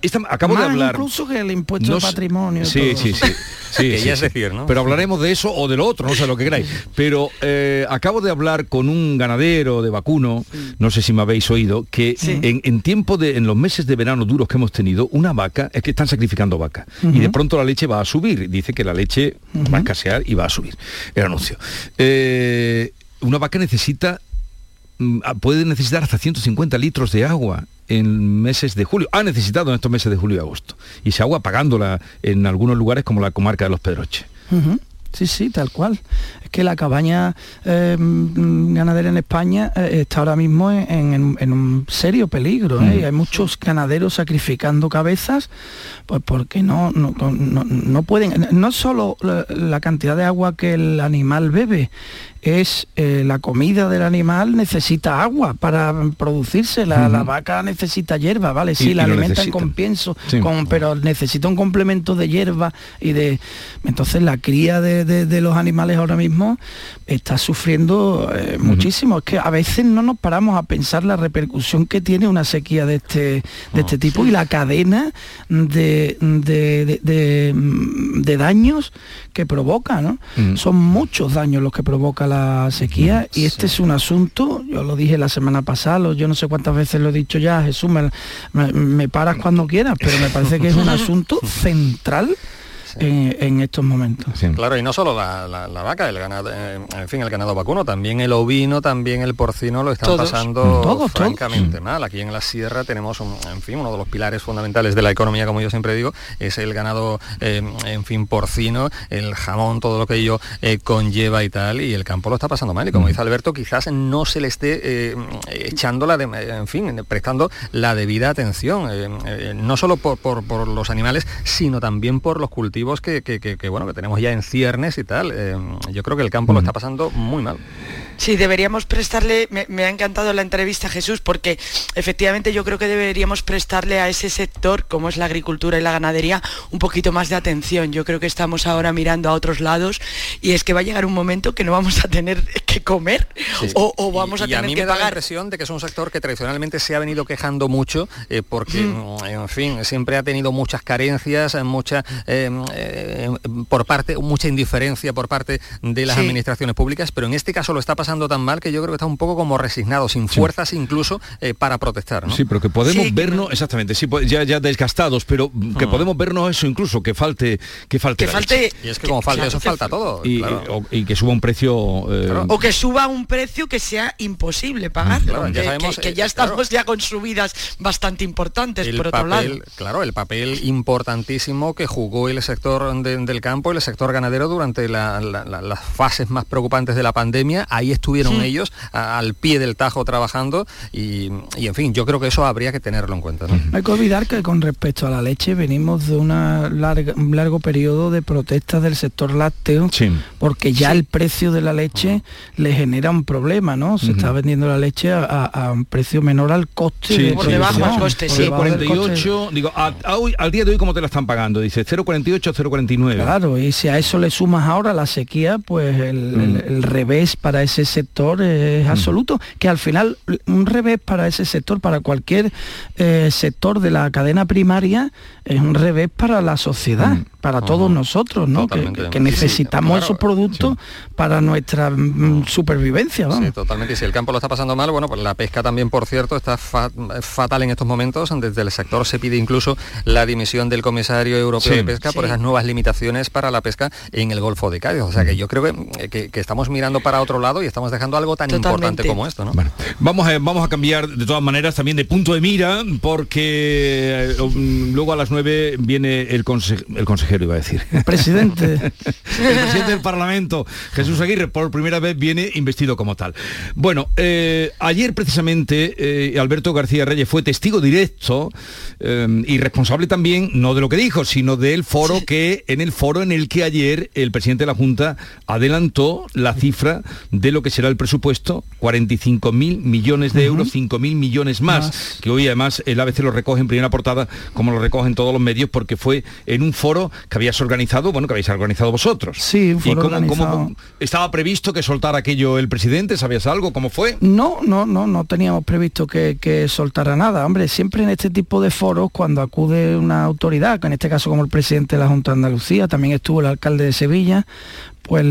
esta- acabo Más de hablar. incluso que el impuesto No de patrimonio. Sí, todo. sí, sí. *laughs* Sí, Que sí, ya es sí. decir, ¿no? Pero hablaremos de eso o de lo otro, no sé lo que queráis. Pero eh, acabo de hablar con un ganadero de vacuno, no sé si me habéis oído, que en, en tiempo de, en los meses de verano duros que hemos tenido, una vaca, es que están sacrificando vaca. Y de pronto la leche va a subir. Dice que la leche va a escasear y va a subir. El anuncio. Eh, una vaca necesita puede necesitar hasta 150 litros de agua en meses de julio. Ha necesitado en estos meses de julio y agosto. Y ese agua pagándola en algunos lugares como la comarca de los Pedroches. Sí, sí, tal cual. Es que la cabaña eh, mm, ganadera en España eh, está ahora mismo en, en- en un serio peligro. ¿eh? Mm. Hay muchos ganaderos sacrificando cabezas, pues porque no, no, no- no pueden. No solo la, la cantidad de agua que el animal bebe, es eh, la comida del animal necesita agua para producirse. La, la vaca necesita hierba, ¿vale? Sí, Y- la y alimentan con pienso, Sí. con, pero necesita un complemento de hierba y de entonces la cría de, de- de los animales ahora mismo está sufriendo eh, muchísimo es que a veces no nos paramos a pensar la repercusión que tiene una sequía de este de este tipo y la cadena de, de, daños que provoca ¿no? Son muchos daños los que provoca la sequía y este es un asunto yo lo dije la semana pasada lo- yo no sé cuántas veces lo he dicho ya Jesús me, me- me paras cuando quieras pero me parece que es un *laughs* asunto central en, en estos momentos Claro, y no solo la, la- la vaca, el ganado, eh, en fin, el ganado vacuno, también el ovino, también el porcino lo están Todos. pasando Mm. Todos. francamente mal. Aquí en la sierra tenemos, un- en fin, uno de los pilares fundamentales de la economía, como yo siempre digo, es el ganado, eh, en fin, porcino, el jamón, todo lo que ello eh, conlleva y tal, y el campo lo está pasando mal. Y como dice Alberto, quizás no se le esté eh, echando la, de- en fin, prestando la debida atención, eh, eh, no solo por, por- por los animales, sino también por los cultivos que, que- que- que, bueno, que tenemos ya en ciernes y tal. Eh, yo creo que el campo lo está pasando muy mal. Sí, deberíamos prestarle, me, me ha encantado la entrevista Jesús, porque efectivamente yo creo que deberíamos prestarle a ese sector, como es la agricultura y la ganadería, un poquito más de atención. Yo creo que estamos ahora mirando a otros lados y es que va a llegar un momento que no vamos a tener que comer Sí. o, o vamos y, a y tener mí que me da la pagar. impresión de que es un sector que tradicionalmente se ha venido quejando mucho eh, porque, mm, en fin, siempre ha tenido muchas carencias, eh, mucha eh, eh, por parte, mucha indiferencia por parte de las Sí. administraciones públicas, pero en este caso lo está pasando tan mal que yo creo que está un poco como resignado, sin fuerzas incluso eh, para protestar. ¿no? Sí, pero que podemos vernos, exactamente, sí, pues, ya, ya desgastados, pero que Mm. podemos vernos eso incluso, que falte, que falte. Que falte- leche. Y es que como falta claro, eso, que- falta todo. Y, claro. o- y que suba un precio. eh, O que suba un precio que sea imposible pagar. Claro, ya sabemos, que, que eh, ya claro. estamos ya con subidas bastante importantes, el por otro papel, lado. claro, el papel importantísimo que jugó el sector de- del campo, el sector ganadero durante la- la- la- las fases más preocupantes de la pandemia. Ahí estuvieron ellos a- al pie del tajo trabajando y, y, en fin, yo creo que eso habría que tenerlo en cuenta. ¿no? No hay que olvidar que con respecto a la leche venimos de una larga- un largo periodo de protestas del sector lácteo, porque ya el precio de la leche le genera un problema, ¿no? Se está vendiendo la leche a, a- a un precio menor al coste. Sí, de sí, sí. por debajo del coste. 0,48, digo, a- a hoy- al día de hoy, ¿cómo te la están pagando? Dice 0,48, 0,49. Claro, y si a eso le sumas ahora la sequía, pues el, el- el revés para ese sector es absoluto, que al final un revés para ese sector, para cualquier eh, sector de la cadena primaria, es un revés para la sociedad, Mm. para todos nosotros, ¿no? Que, Totalmente. que- que Sí, sí, necesitamos claro, esos productos para nuestra mm, supervivencia, vamos. Sí, totalmente. Y si el campo lo está pasando mal, bueno, pues la pesca también, por cierto, está fa- fatal en estos momentos. Desde el sector se pide incluso la dimisión del comisario europeo Sí. de pesca por esas nuevas limitaciones para la pesca en el Golfo de Cádiz. O sea que yo creo que, que- que estamos mirando para otro lado y estamos dejando algo tan importante como esto, ¿no? Vamos a, vamos a cambiar de todas maneras también de punto de mira porque eh, um, luego a las 9 viene el, conse- el consejero, iba a decir. Presidente. *laughs* el presidente del Parlamento, Jesús Aguirre, por primera vez viene investido como tal. Bueno, eh, ayer precisamente eh, Alberto García Reyes fue testigo directo eh, y responsable también, no de lo que dijo, sino del foro que, en el foro en el que ayer el presidente de la Junta adelantó la cifra de lo que será el presupuesto, 45 mil millones de euros, 5 mil millones más, que hoy además el ABC lo recoge en primera portada, como lo recogen todos los medios, porque fue en un foro que habías organizado, bueno, que habéis organizado vosotros. Sí, un ¿Y cómo, estaba previsto que soltara aquello el presidente? ¿Sabías algo? ¿Cómo fue? No, no, no, no teníamos previsto que, que soltara nada. Hombre, siempre en este tipo de foros, cuando acude una autoridad, que en este caso como el presidente de la Junta de Andalucía, también estuvo el alcalde de Sevilla, pues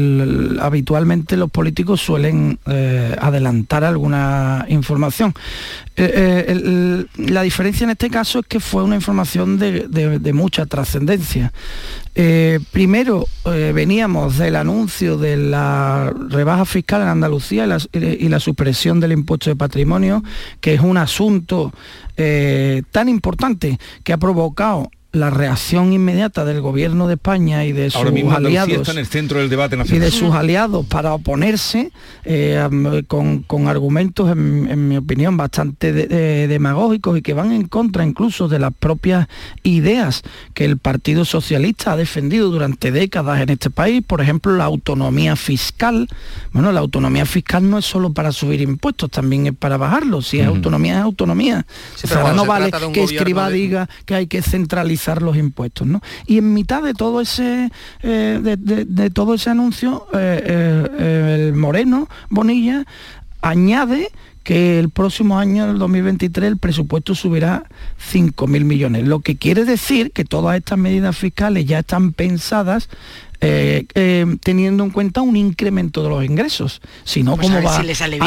habitualmente los políticos suelen eh, adelantar alguna información. Eh, eh, la diferencia en este caso es que fue una información de, mucha trascendencia. Primero, veníamos del anuncio de la rebaja fiscal en Andalucía y la, supresión del impuesto de patrimonio, que es un asunto tan importante que ha provocado la reacción inmediata del gobierno de España y de sus Ahora mismo Andalucía aliados está en el centro del debate y de sus aliados para oponerse eh, con, con argumentos, en, en mi opinión, bastante de- de- demagógicos y que van en contra incluso de las propias ideas que el Partido Socialista ha defendido durante décadas en este país, por ejemplo, la autonomía fiscal. Bueno, la autonomía fiscal no es solo para subir impuestos, también es para bajarlos. Si es autonomía, es autonomía. Sí, O pero sea, cuando no vale que gobierno escriba de- diga que hay que centralizar los impuestos, ¿no? Y en mitad de todo ese eh, de, de- de todo ese anuncio, eh, eh, el Moreno Bonilla añade que el próximo año, el 2023, el presupuesto subirá 5.000 millones, lo que quiere decir que todas estas medidas fiscales ya están pensadas eh, eh, teniendo en cuenta un incremento de los ingresos, si no, Pues ¿cómo va si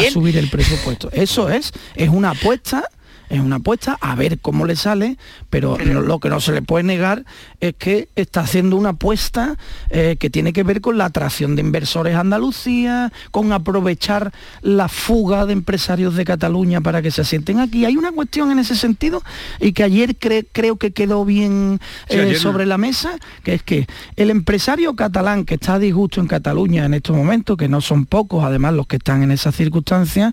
a subir el presupuesto? Eso es, es una apuesta es una apuesta a ver cómo le sale, pero, lo que no se le puede negar es que está haciendo una apuesta eh, que tiene que ver con la atracción de inversores a Andalucía, con aprovechar la fuga de empresarios de Cataluña para que se asienten aquí. Hay una cuestión en ese sentido y que ayer cre- creo que quedó bien eh, sobre la mesa, que es que el empresario catalán que está a disgusto en Cataluña en estos momentos, que no son pocos además los que están en esas circunstancias,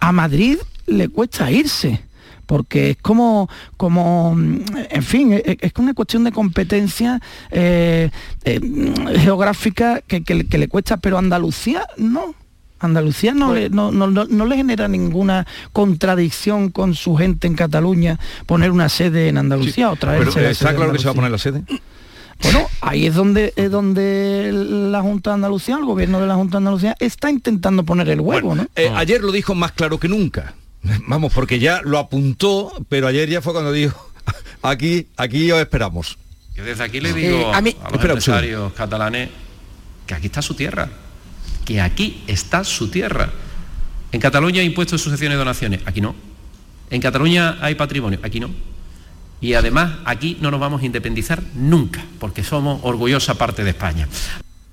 a Madrid le cuesta irse porque es como, como mm, en fin, es, es una cuestión de competencia eh, eh, geográfica que, que le- que le cuesta, pero Andalucía no. Andalucía no, le, no, no- no- no le genera ninguna contradicción con su gente en Cataluña poner una sede en Andalucía o Pero traerse eh, la está claro que se va a poner la sede. Bueno, ahí es donde es donde la Junta de Andalucía, el gobierno de la Junta de Andalucía, está intentando poner el huevo, ¿no? Eh, Ayer lo dijo más claro que nunca. Vamos, porque ya lo apuntó, pero ayer ya fue cuando dijo, aquí, aquí os esperamos. Yo desde aquí le digo Eh, a, a mí- los Espera un segundo. empresarios catalanes que aquí está su tierra, que aquí está su tierra. En Cataluña hay impuestos de sucesiones y donaciones, aquí no. En Cataluña hay patrimonio, aquí no. Y además aquí no nos vamos a independizar nunca, porque somos orgullosa parte de España.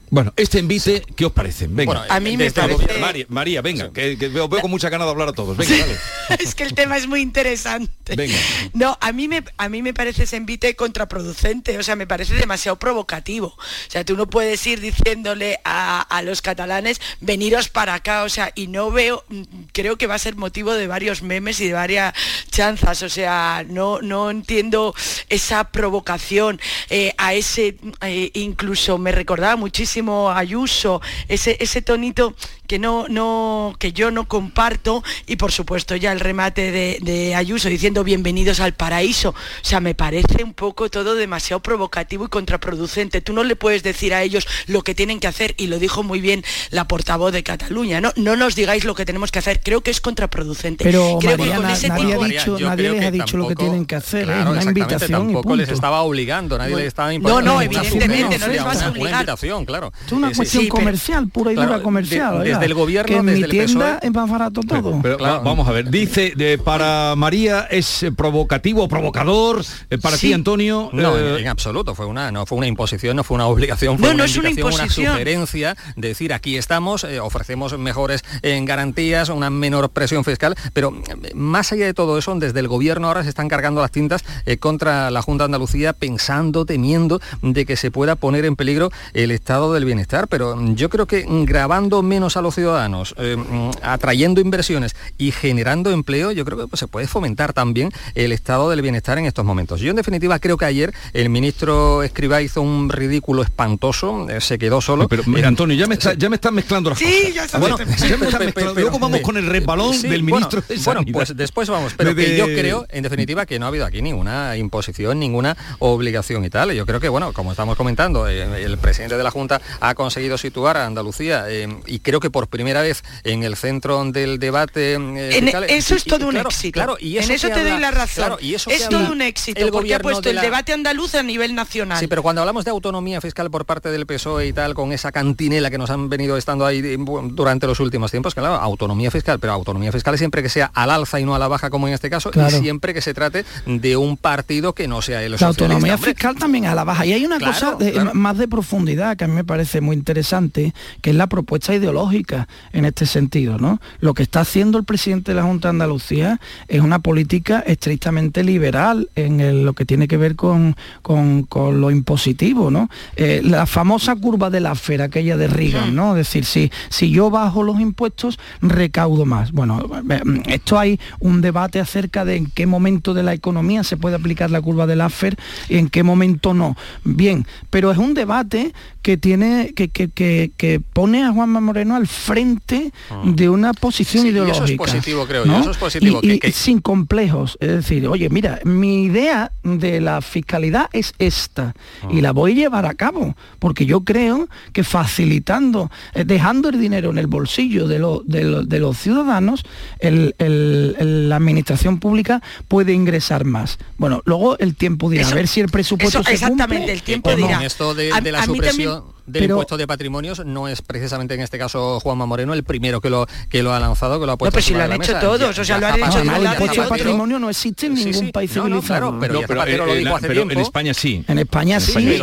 Bueno, este envite, ¿qué os parece? Venga. Bueno, A mí me parece- María, María, venga, que, que veo, veo con mucha ganas de hablar a todos. Venga, dale. *laughs* es que el tema es muy interesante. Venga. No, a mí me a mí me parece ese envite contraproducente, o sea, me parece demasiado provocativo. O sea, tú no puedes ir diciéndole a, a los catalanes, veniros para acá, o sea, y no veo, creo que va a ser motivo de varios memes y de varias chanzas, o sea, no, no entiendo esa provocación eh, a ese, eh, incluso me recordaba muchísimo a Ayuso, ese, ese tonito que no, no, que yo no comparto, y por supuesto ya el remate de, de Ayuso diciendo bienvenidos al paraíso. O sea, me parece un poco todo demasiado provocativo y contraproducente. Tú no le puedes decir a ellos lo que tienen que hacer, y lo dijo muy bien la portavoz de Cataluña, ¿no? No nos digáis lo que tenemos que hacer, creo que es contraproducente. Pero creo que con na- ese nadie tipo- ha dicho, nadie les ha dicho lo que tienen que hacer, Claro, es una invitación y tampoco les estaba obligando, nadie Bueno, les estaba no, imponiendo. no, una evidentemente, no les vas a obligar. Una invitación, claro. Es una Eh, cuestión sí, pero- comercial, pura y claro, dura comercial. de- oiga, desde el gobierno, que en desde mi el tienda PSOE. es más barato todo. Pero vamos a ver, dice, de, para María es eh, provocativo, provocador, eh, para Sí. ti, Antonio. No, eh, en, absoluto, fue una, no fue una imposición, no fue una obligación, fue No, no una, es una sugerencia de decir aquí estamos, eh, ofrecemos mejores eh, garantías, una menor presión fiscal, pero eh, más allá de todo eso, desde el gobierno ahora se están cargando las tintas eh, contra la Junta de Andalucía pensando, temiendo de que se pueda poner en peligro el estado del bienestar, pero mm, yo creo que mm, grabando menos a los ciudadanos, eh, mm, atrayendo inversiones y generando empleo, yo creo que pues, se puede fomentar también el estado del bienestar en estos momentos. Yo en definitiva creo que ayer el ministro Escribá hizo un ridículo espantoso, eh, se quedó solo. Pero, Eh, Antonio, ya me, está, ya me están mezclando las Sí, cosas. ya está- Bueno, sí, ya me pero- están pero- mezclando. pero- Luego vamos eh, con el resbalón sí, del bueno, ministro de Bueno, pues después vamos, pero De- que yo creo, en definitiva, que no ha habido aquí ninguna imposición, ninguna obligación y tal. Yo creo que, bueno, como estamos comentando, eh, el presidente de la Junta ha conseguido situar a Andalucía eh, y creo que por primera vez en el centro del debate. eh, En- fiscal, eso es y todo un claro, éxito. Claro, y en eso eso que te doy la razón. claro, y eso es habla todo un éxito, el porque ha gobierno puesto de el debate andaluz a nivel nacional. Sí, pero cuando hablamos de autonomía fiscal por parte del PSOE E y tal, con esa cantinela que nos han venido estando ahí eh, durante los últimos tiempos, claro, autonomía fiscal, pero autonomía fiscal siempre que sea al alza y no a la baja, como en este caso, Claro. y siempre que se trate de un partido que no sea el La autonomía hombre. fiscal también a la baja. Y hay una Claro, cosa de- claro. más de profundidad que a mí me parece muy interesante, que es la propuesta ideológica en este sentido, ¿no? Lo que está haciendo el presidente de la Junta de Andalucía es una política estrictamente liberal en lo que tiene que ver con, con, lo impositivo, ¿no? Eh, la famosa curva de la aquella de Reagan, ¿no? Es decir, si, si yo bajo los impuestos, recaudo más. Bueno, eh, esto hay un debate acerca de en qué momento de la economía se puede aplicar la curva de Laffer y en qué momento no. Bien, pero es un debate que tiene que, que, que, pone a Juanma Moreno al frente ah. de una posición ideológica. Y eso es positivo, creo yo. Eso es positivo. Y, sin complejos. Es decir, oye, mira, mi idea de la fiscalidad es esta ah. y la voy a llevar a cabo, porque yo creo que facilitando, eh, dejando el dinero en el bolsillo de, de, los ciudadanos, la administración pública puede ingresar más. Bueno, luego el tiempo dirá, a ver si el presupuesto se Exactamente, el tiempo dirá. Esto de, la supresión del impuesto de patrimonios no es precisamente en este caso Juanma Moreno el primero que lo que lo ha lanzado, que lo ha puesto. No, pero si lo han hecho todos, o sea, lo han hecho El impuesto de patrimonio no existe en ningún país civilizado. pero, lo dijo hace tiempo. en España sí. En España sí.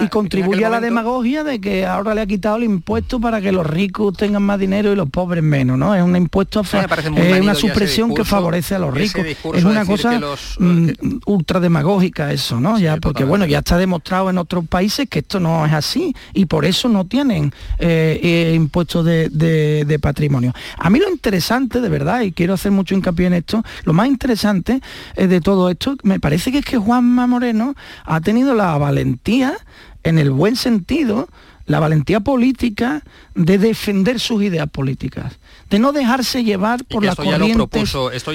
Y, contribuye a la demagogia de que ahora le ha quitado el impuesto para que los ricos tengan más dinero y los pobres menos, ¿no? Es un impuesto, es una supresión que favorece a los ricos. Es una cosa mm, ultra demagógica eso, ¿no? Ya porque bueno, ya está demostrado en otros países que esto no es así y por eso no tienen eh, eh, impuestos de, patrimonio. A mí lo interesante, de verdad, y quiero hacer mucho hincapié en esto, lo más interesante eh, de todo esto, me parece que es que Juanma Moreno ha tenido la valentía, en el buen sentido, la valentía política de defender sus ideas políticas, de no dejarse llevar por la corriente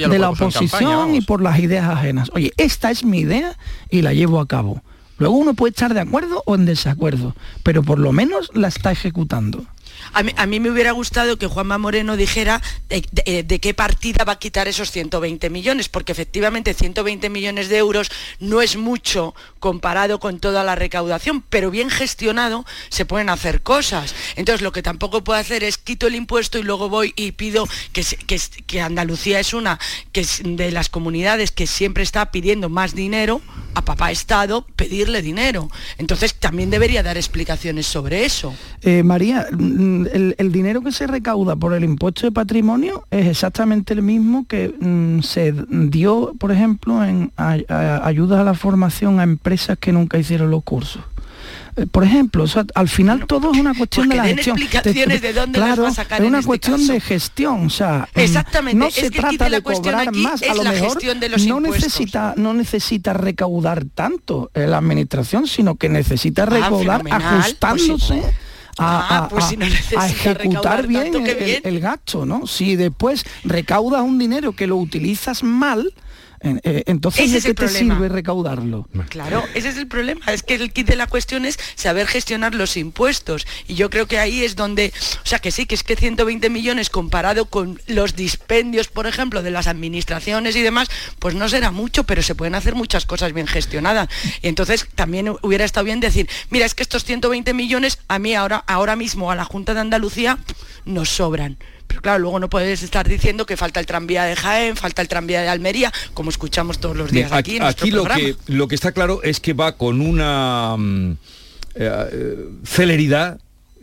de la oposición y por las ideas ajenas. Oye, esta es mi idea y la llevo a cabo. Luego uno puede estar de acuerdo o en desacuerdo, pero por lo menos la está ejecutando. A mí, me hubiera gustado que Juanma Moreno dijera de, qué partida va a quitar esos 120 millones, porque efectivamente 120 millones de euros no es mucho comparado con toda la recaudación, pero bien gestionado se pueden hacer cosas. Entonces lo que tampoco puedo hacer es quito el impuesto y luego voy y pido que, que, Andalucía es una que de las comunidades que siempre está pidiendo más dinero a papá Estado pedirle dinero. Entonces también debería dar explicaciones sobre eso. Eh, María, mm, el, dinero que se recauda por el impuesto de patrimonio es exactamente el mismo que mm, se dio, por ejemplo, en ayudas a la formación a empresas que nunca hicieron los cursos eh, por ejemplo, al final todo es una cuestión de la gestión. de dónde claro, es una este cuestión de gestión, o sea, mm, Exactamente. no se trata de cobrar más, a lo mejor no necesita no necesita recaudar tanto la administración, sino que necesita ah, recaudar pues ajustándose a, ejecutar bien el, gasto, ¿no? Si después recaudas un dinero que lo utilizas mal, entonces, ¿de qué te sirve recaudarlo? Claro, ese es el problema. Es que el kit de la cuestión es saber gestionar los impuestos. Y yo creo que ahí es donde, o sea, que sí, que es que 120 millones comparado con los dispendios, por ejemplo, de las administraciones y demás, pues no será mucho, pero se pueden hacer muchas cosas bien gestionadas. Y entonces también hubiera estado bien decir, mira, es que estos 120 millones a mí ahora, ahora mismo a la Junta de Andalucía nos sobran pero claro, luego no puedes estar diciendo que falta el tranvía de Jaén, falta el tranvía de Almería, como escuchamos todos los días aquí. Aquí, lo, que, lo que está claro es que va con una mm, eh, eh, celeridad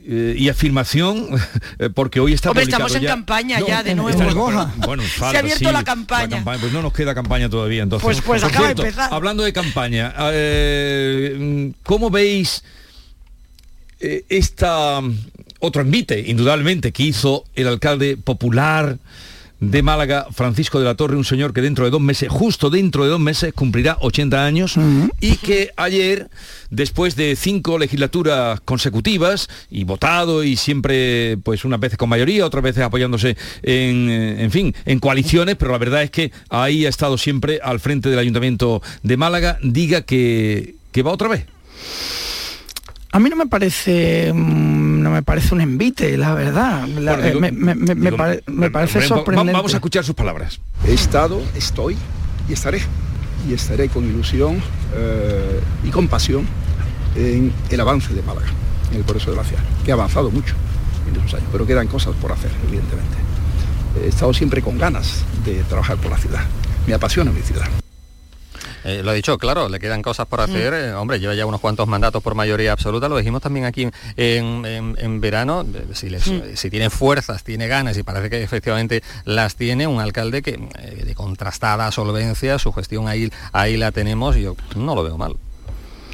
eh, y afirmación *laughs* porque hoy está Hombre, estamos en campaña ya de nuevo bueno, se ha abierto la, campaña. pues no nos queda campaña todavía entonces pues, pues acaba de empezar hablando de campaña cómo veis esta otro envite, indudablemente, que hizo el alcalde popular de Málaga, Francisco de la Torre, un señor que dentro de dos meses, justo dentro de dos meses, cumplirá 80 años y que ayer, después de cinco legislaturas consecutivas y votado y siempre, pues unas veces con mayoría, otras veces apoyándose en, en fin, en coaliciones, pero la verdad es que ahí ha estado siempre al frente del Ayuntamiento de Málaga, diga que, que va otra vez. A mí no me parece mm, no me parece un envite, la verdad. me, parece sorprendente. Vamos a escuchar sus palabras. He estado, estoy y estaré. Y estaré con ilusión eh, y compasión en el avance de Málaga, en el progreso de la ciudad, que ha avanzado mucho en esos años, pero quedan cosas por hacer, evidentemente. He estado siempre con ganas de trabajar por la ciudad. Me apasiona mi ciudad. Eh, lo ha dicho, claro, le quedan cosas por hacer. eh, hombre, lleva ya unos cuantos mandatos por mayoría absoluta. Lo dijimos también aquí en, en- en verano. eh, Si, les- Mm. si tiene fuerzas, tiene ganas y parece que efectivamente las tiene, un alcalde que eh, de contrastada solvencia, su gestión ahí, ahí la tenemos y yo no lo veo mal.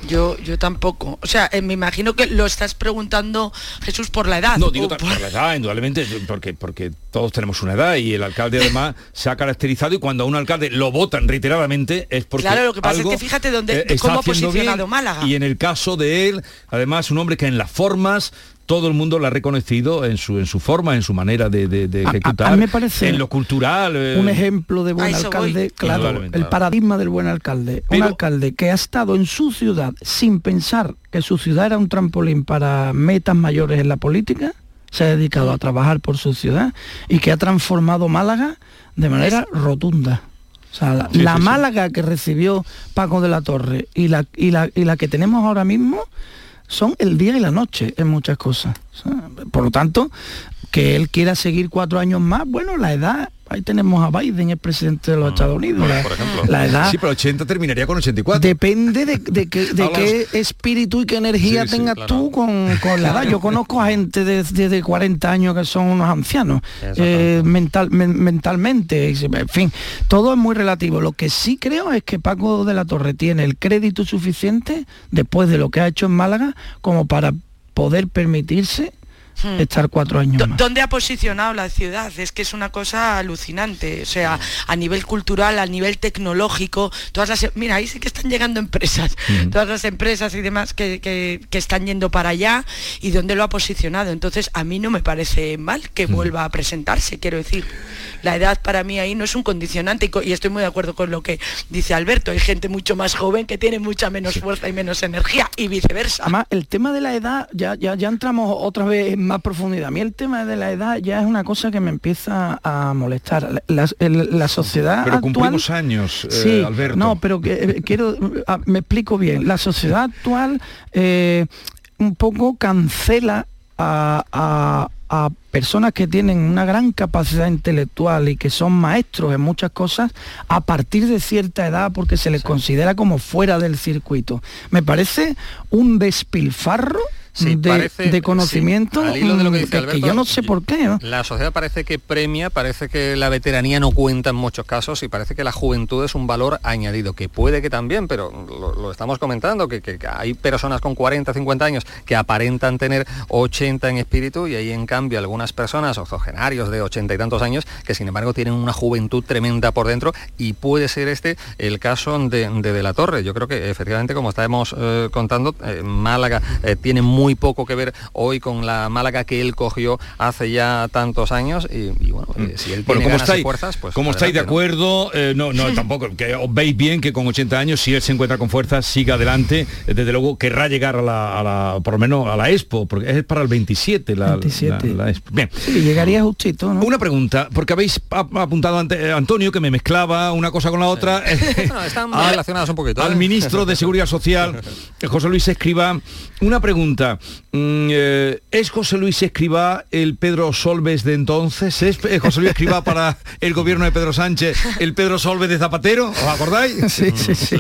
Yo, yo tampoco. O sea, eh, me imagino que lo estás preguntando, Jesús, por la edad. No, digo por- por la edad, indudablemente, porque, porque todos tenemos una edad y el alcalde además se ha caracterizado y cuando a un alcalde lo votan reiteradamente es porque Claro, lo que pasa es que fíjate dónde- eh, cómo ha posicionado bien. Málaga. Y en el caso de él, además un hombre que en las formas todo el mundo lo ha reconocido en su en su forma, en su manera de, de- de A- a- ejecutar, a mí me parece en lo cultural. eh, un ejemplo de buen alcalde, voy. claro, el paradigma del buen alcalde. Pero- un alcalde que ha estado en su ciudad sin pensar que su ciudad era un trampolín para metas mayores en la política, se ha dedicado a trabajar por su ciudad y que ha transformado Málaga de manera rotunda. O sea, la, Sí, la sí, sí. Málaga que recibió Paco de la Torre y la, y, la, y la que tenemos ahora mismo son el día y la noche en muchas cosas. Por lo tanto, que él quiera seguir cuatro años más, bueno, la edad, ahí tenemos a Biden, el presidente de los Estados Unidos. La, por ejemplo. la edad Sí, pero 80 terminaría con 84. depende de, de qué, de Hablamos- qué espíritu y qué energía Sí, sí, tengas claro. tú con, con la edad. Yo conozco a gente de, de- de 40 años que son unos ancianos eh, mental, men- mentalmente. En fin, todo es muy relativo. Lo que sí creo es que Paco de la Torre tiene el crédito suficiente después de lo que ha hecho en Málaga como para poder permitirse Hmm. estar cuatro años más. ¿Dónde ha posicionado la ciudad? Es que es una cosa alucinante. O sea, a nivel cultural, a nivel tecnológico, todas las... Mira, ahí sí que están llegando empresas, todas las empresas y demás que, que- que están yendo para allá y dónde lo ha posicionado. Entonces, a mí no me parece mal que vuelva a presentarse, quiero decir. La edad para mí ahí no es un condicionante y, co- y estoy muy de acuerdo con lo que dice Alberto. Hay gente mucho más joven que tiene mucha menos fuerza y menos energía y viceversa. Además, el tema de la edad, ya, ya, ya entramos otra vez en más profundidad. A mí el tema de la edad ya es una cosa que me empieza a molestar. La, sociedad Pero actual... cumplimos años, eh, Sí, Alberto. no, pero que, eh, quiero, ah, me explico bien. La sociedad actual eh, un poco cancela a, a- a personas que tienen una gran capacidad intelectual y que son maestros en muchas cosas a partir de cierta edad porque se les considera como fuera del circuito. Me parece un despilfarro Sí, de, parece- de conocimiento sí, al hilo de lo que mm, dice Alberto, yo no sé por qué. ¿no? La sociedad parece que premia, parece que la veteranía no cuenta en muchos casos y parece que la juventud es un valor añadido, que puede que también, pero lo, lo estamos comentando, que, que- que hay personas con 40, 50 años que aparentan tener 80 en espíritu y hay en cambio algunas personas, octogenarios de 80 y tantos años, que sin embargo tienen una juventud tremenda por dentro y puede ser este el caso de De, De la Torre. Yo creo que efectivamente, como estábamos eh, contando, eh, Málaga eh, tiene muy poco que ver hoy con la Málaga que él cogió hace ya tantos años y, y bueno, eh, si él Mm. Bueno, tiene como ganas estáis, y fuerzas, pues como estáis de acuerdo, eh, no, no, *laughs* tampoco, que os veis bien que con 80 años, si él se encuentra con fuerzas, siga adelante, eh, desde luego querrá llegar a la, a la- por lo menos a la Expo, porque es para el 27 la, 27. la- la Expo. Bien. Sí, llegaría justito, ¿no? Una pregunta, porque habéis ap- apuntado ante eh, Antonio que me mezclaba una cosa con la otra. *laughs* *laughs* No, están al- relacionadas un poquito. ¿eh? Al ministro de Seguridad Social, José Luis Escribá, una pregunta. Mm, eh, ¿Es José Luis Escribá el Pedro Solves de entonces? ¿Es José Luis Escribá para el gobierno de Pedro Sánchez el Pedro Solves de Zapatero? ¿Os acordáis? *laughs* Sí, sí, sí.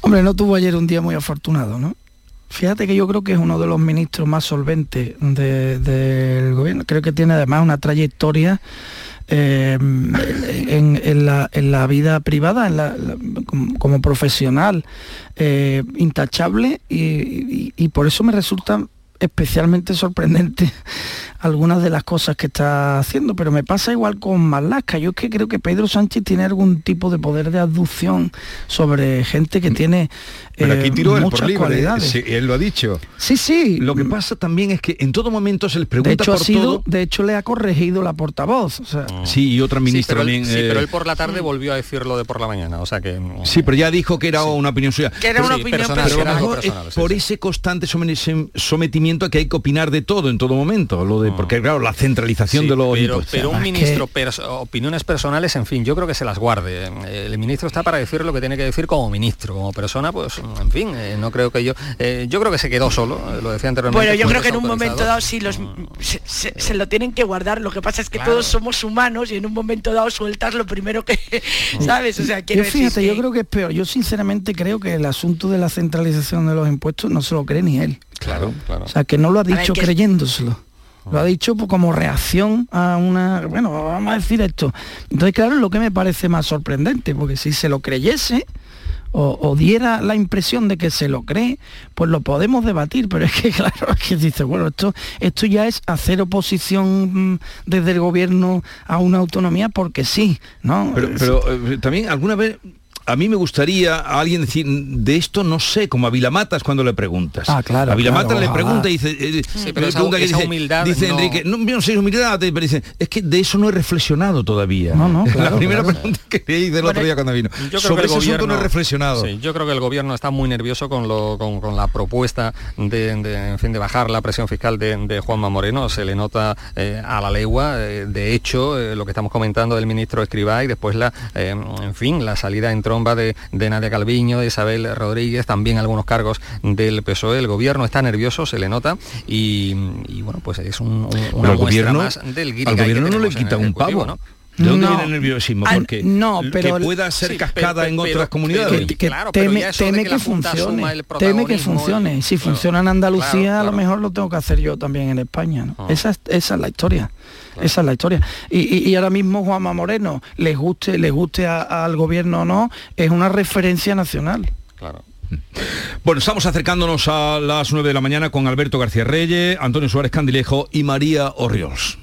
Hombre, no tuvo ayer un día muy afortunado, ¿no? Fíjate que yo creo que es uno de los ministros más solventes de- del gobierno. Creo que tiene además una trayectoria eh, en, en la, en la vida privada, en la- como, profesional, eh, intachable y- y por eso me resulta especialmente sorprendente *laughs* algunas de las cosas que está haciendo, pero me pasa igual con Marlaska. Yo es que creo que Pedro Sánchez tiene algún tipo de poder de abducción sobre gente que tiene Pero aquí eh, él por muchas libre, cualidades. sí, él lo ha dicho. Sí, sí. Lo que pasa también es que en todo momento se les pregunta De hecho, ha por sido, todo. de hecho, le ha corregido la portavoz. o sea, Sí, y otra Sí, ministra pero, él, también. sí, eh, pero él por la tarde volvió a decir lo de por la mañana, o sea que... mm, Sí, pero ya dijo que era una opinión suya. Que era Pero una sí, opinión personal, mejor personal, es sí, por sí. ese constante someti- sometimiento convencimiento que hay que opinar de todo en todo momento, lo de, porque claro, la centralización Sí, de los pero, impuestos. pero un que- ministro, pers- opiniones personales, en fin, yo creo que se las guarde. Eh, El ministro está para decir lo que tiene que decir como ministro, como persona, pues, en fin, eh, no creo que yo... eh, yo creo que se quedó solo, lo decía anteriormente. Bueno, yo creo que en un momento dado sí los se, se- se lo tienen que guardar. Lo que pasa es que todos somos humanos y en un momento dado sueltas lo primero que *laughs* sabes. O sea, quiero Yo decir fíjate, que- yo creo que es peor. Yo sinceramente creo que el asunto de la centralización de los impuestos no se lo cree ni él. Claro, claro. O sea, que no lo ha dicho creyéndoselo. Lo ha dicho pues, como reacción a una... Bueno, vamos a decir esto. Entonces, claro, es lo que me parece más sorprendente, porque si se lo creyese o, o diera la impresión de que se lo cree, pues lo podemos debatir, pero es que *laughs* claro, es que dice, bueno, esto, esto ya es hacer oposición mm, desde el gobierno a una autonomía porque sí, ¿no? Pero, pero, eh, también alguna vez a mí me gustaría a alguien decir de esto no sé, como a Vilamatas cuando le preguntas. Ah, claro, A Vilamatas claro, le pregunta y dice, eh, Sí, le pero esa- pregunta que esa dice, humildad dice no- Enrique, no, sé humildad, pero dice, es que de eso no he reflexionado todavía. No, no, *laughs* la primera claro. pregunta que le hice el otro día cuando vino. Yo creo Sobre que el ese asunto gobierno no he reflexionado. Sí, yo creo que el gobierno está muy nervioso con, lo, con, con la propuesta de, de, en fin, de bajar la presión fiscal de, de Juanma Moreno. Se le nota eh, a la legua. eh, de hecho, eh, lo que estamos comentando del ministro Escribá y después la, eh, en fin, la salida en de, de Nadia Calviño, de Isabel Rodríguez, también algunos cargos del PSOE. El gobierno está nervioso, se le nota y, y, bueno, pues es un, una muestra gobierno, más del al que gobierno no le quita un pavo. ¿no? ¿De dónde No. viene el nerviosismo? Porque no, pero que pueda ser Sí, cascada pero- en pero- otras comunidades. que claro, pero teme, teme que que, funcione teme que protagonismo funcione si claro, funciona en Andalucía claro, a lo mejor lo tengo que hacer yo también en España ¿no? Ah. esa, es, esa es la historia esa es la historia y, y- y ahora mismo Juanma Moreno les guste les guste a- al gobierno o no es una referencia nacional Claro. Bueno, estamos acercándonos a las 9 de la mañana con Alberto García Reyes, Antonio Suárez Candilejo y María Orriols.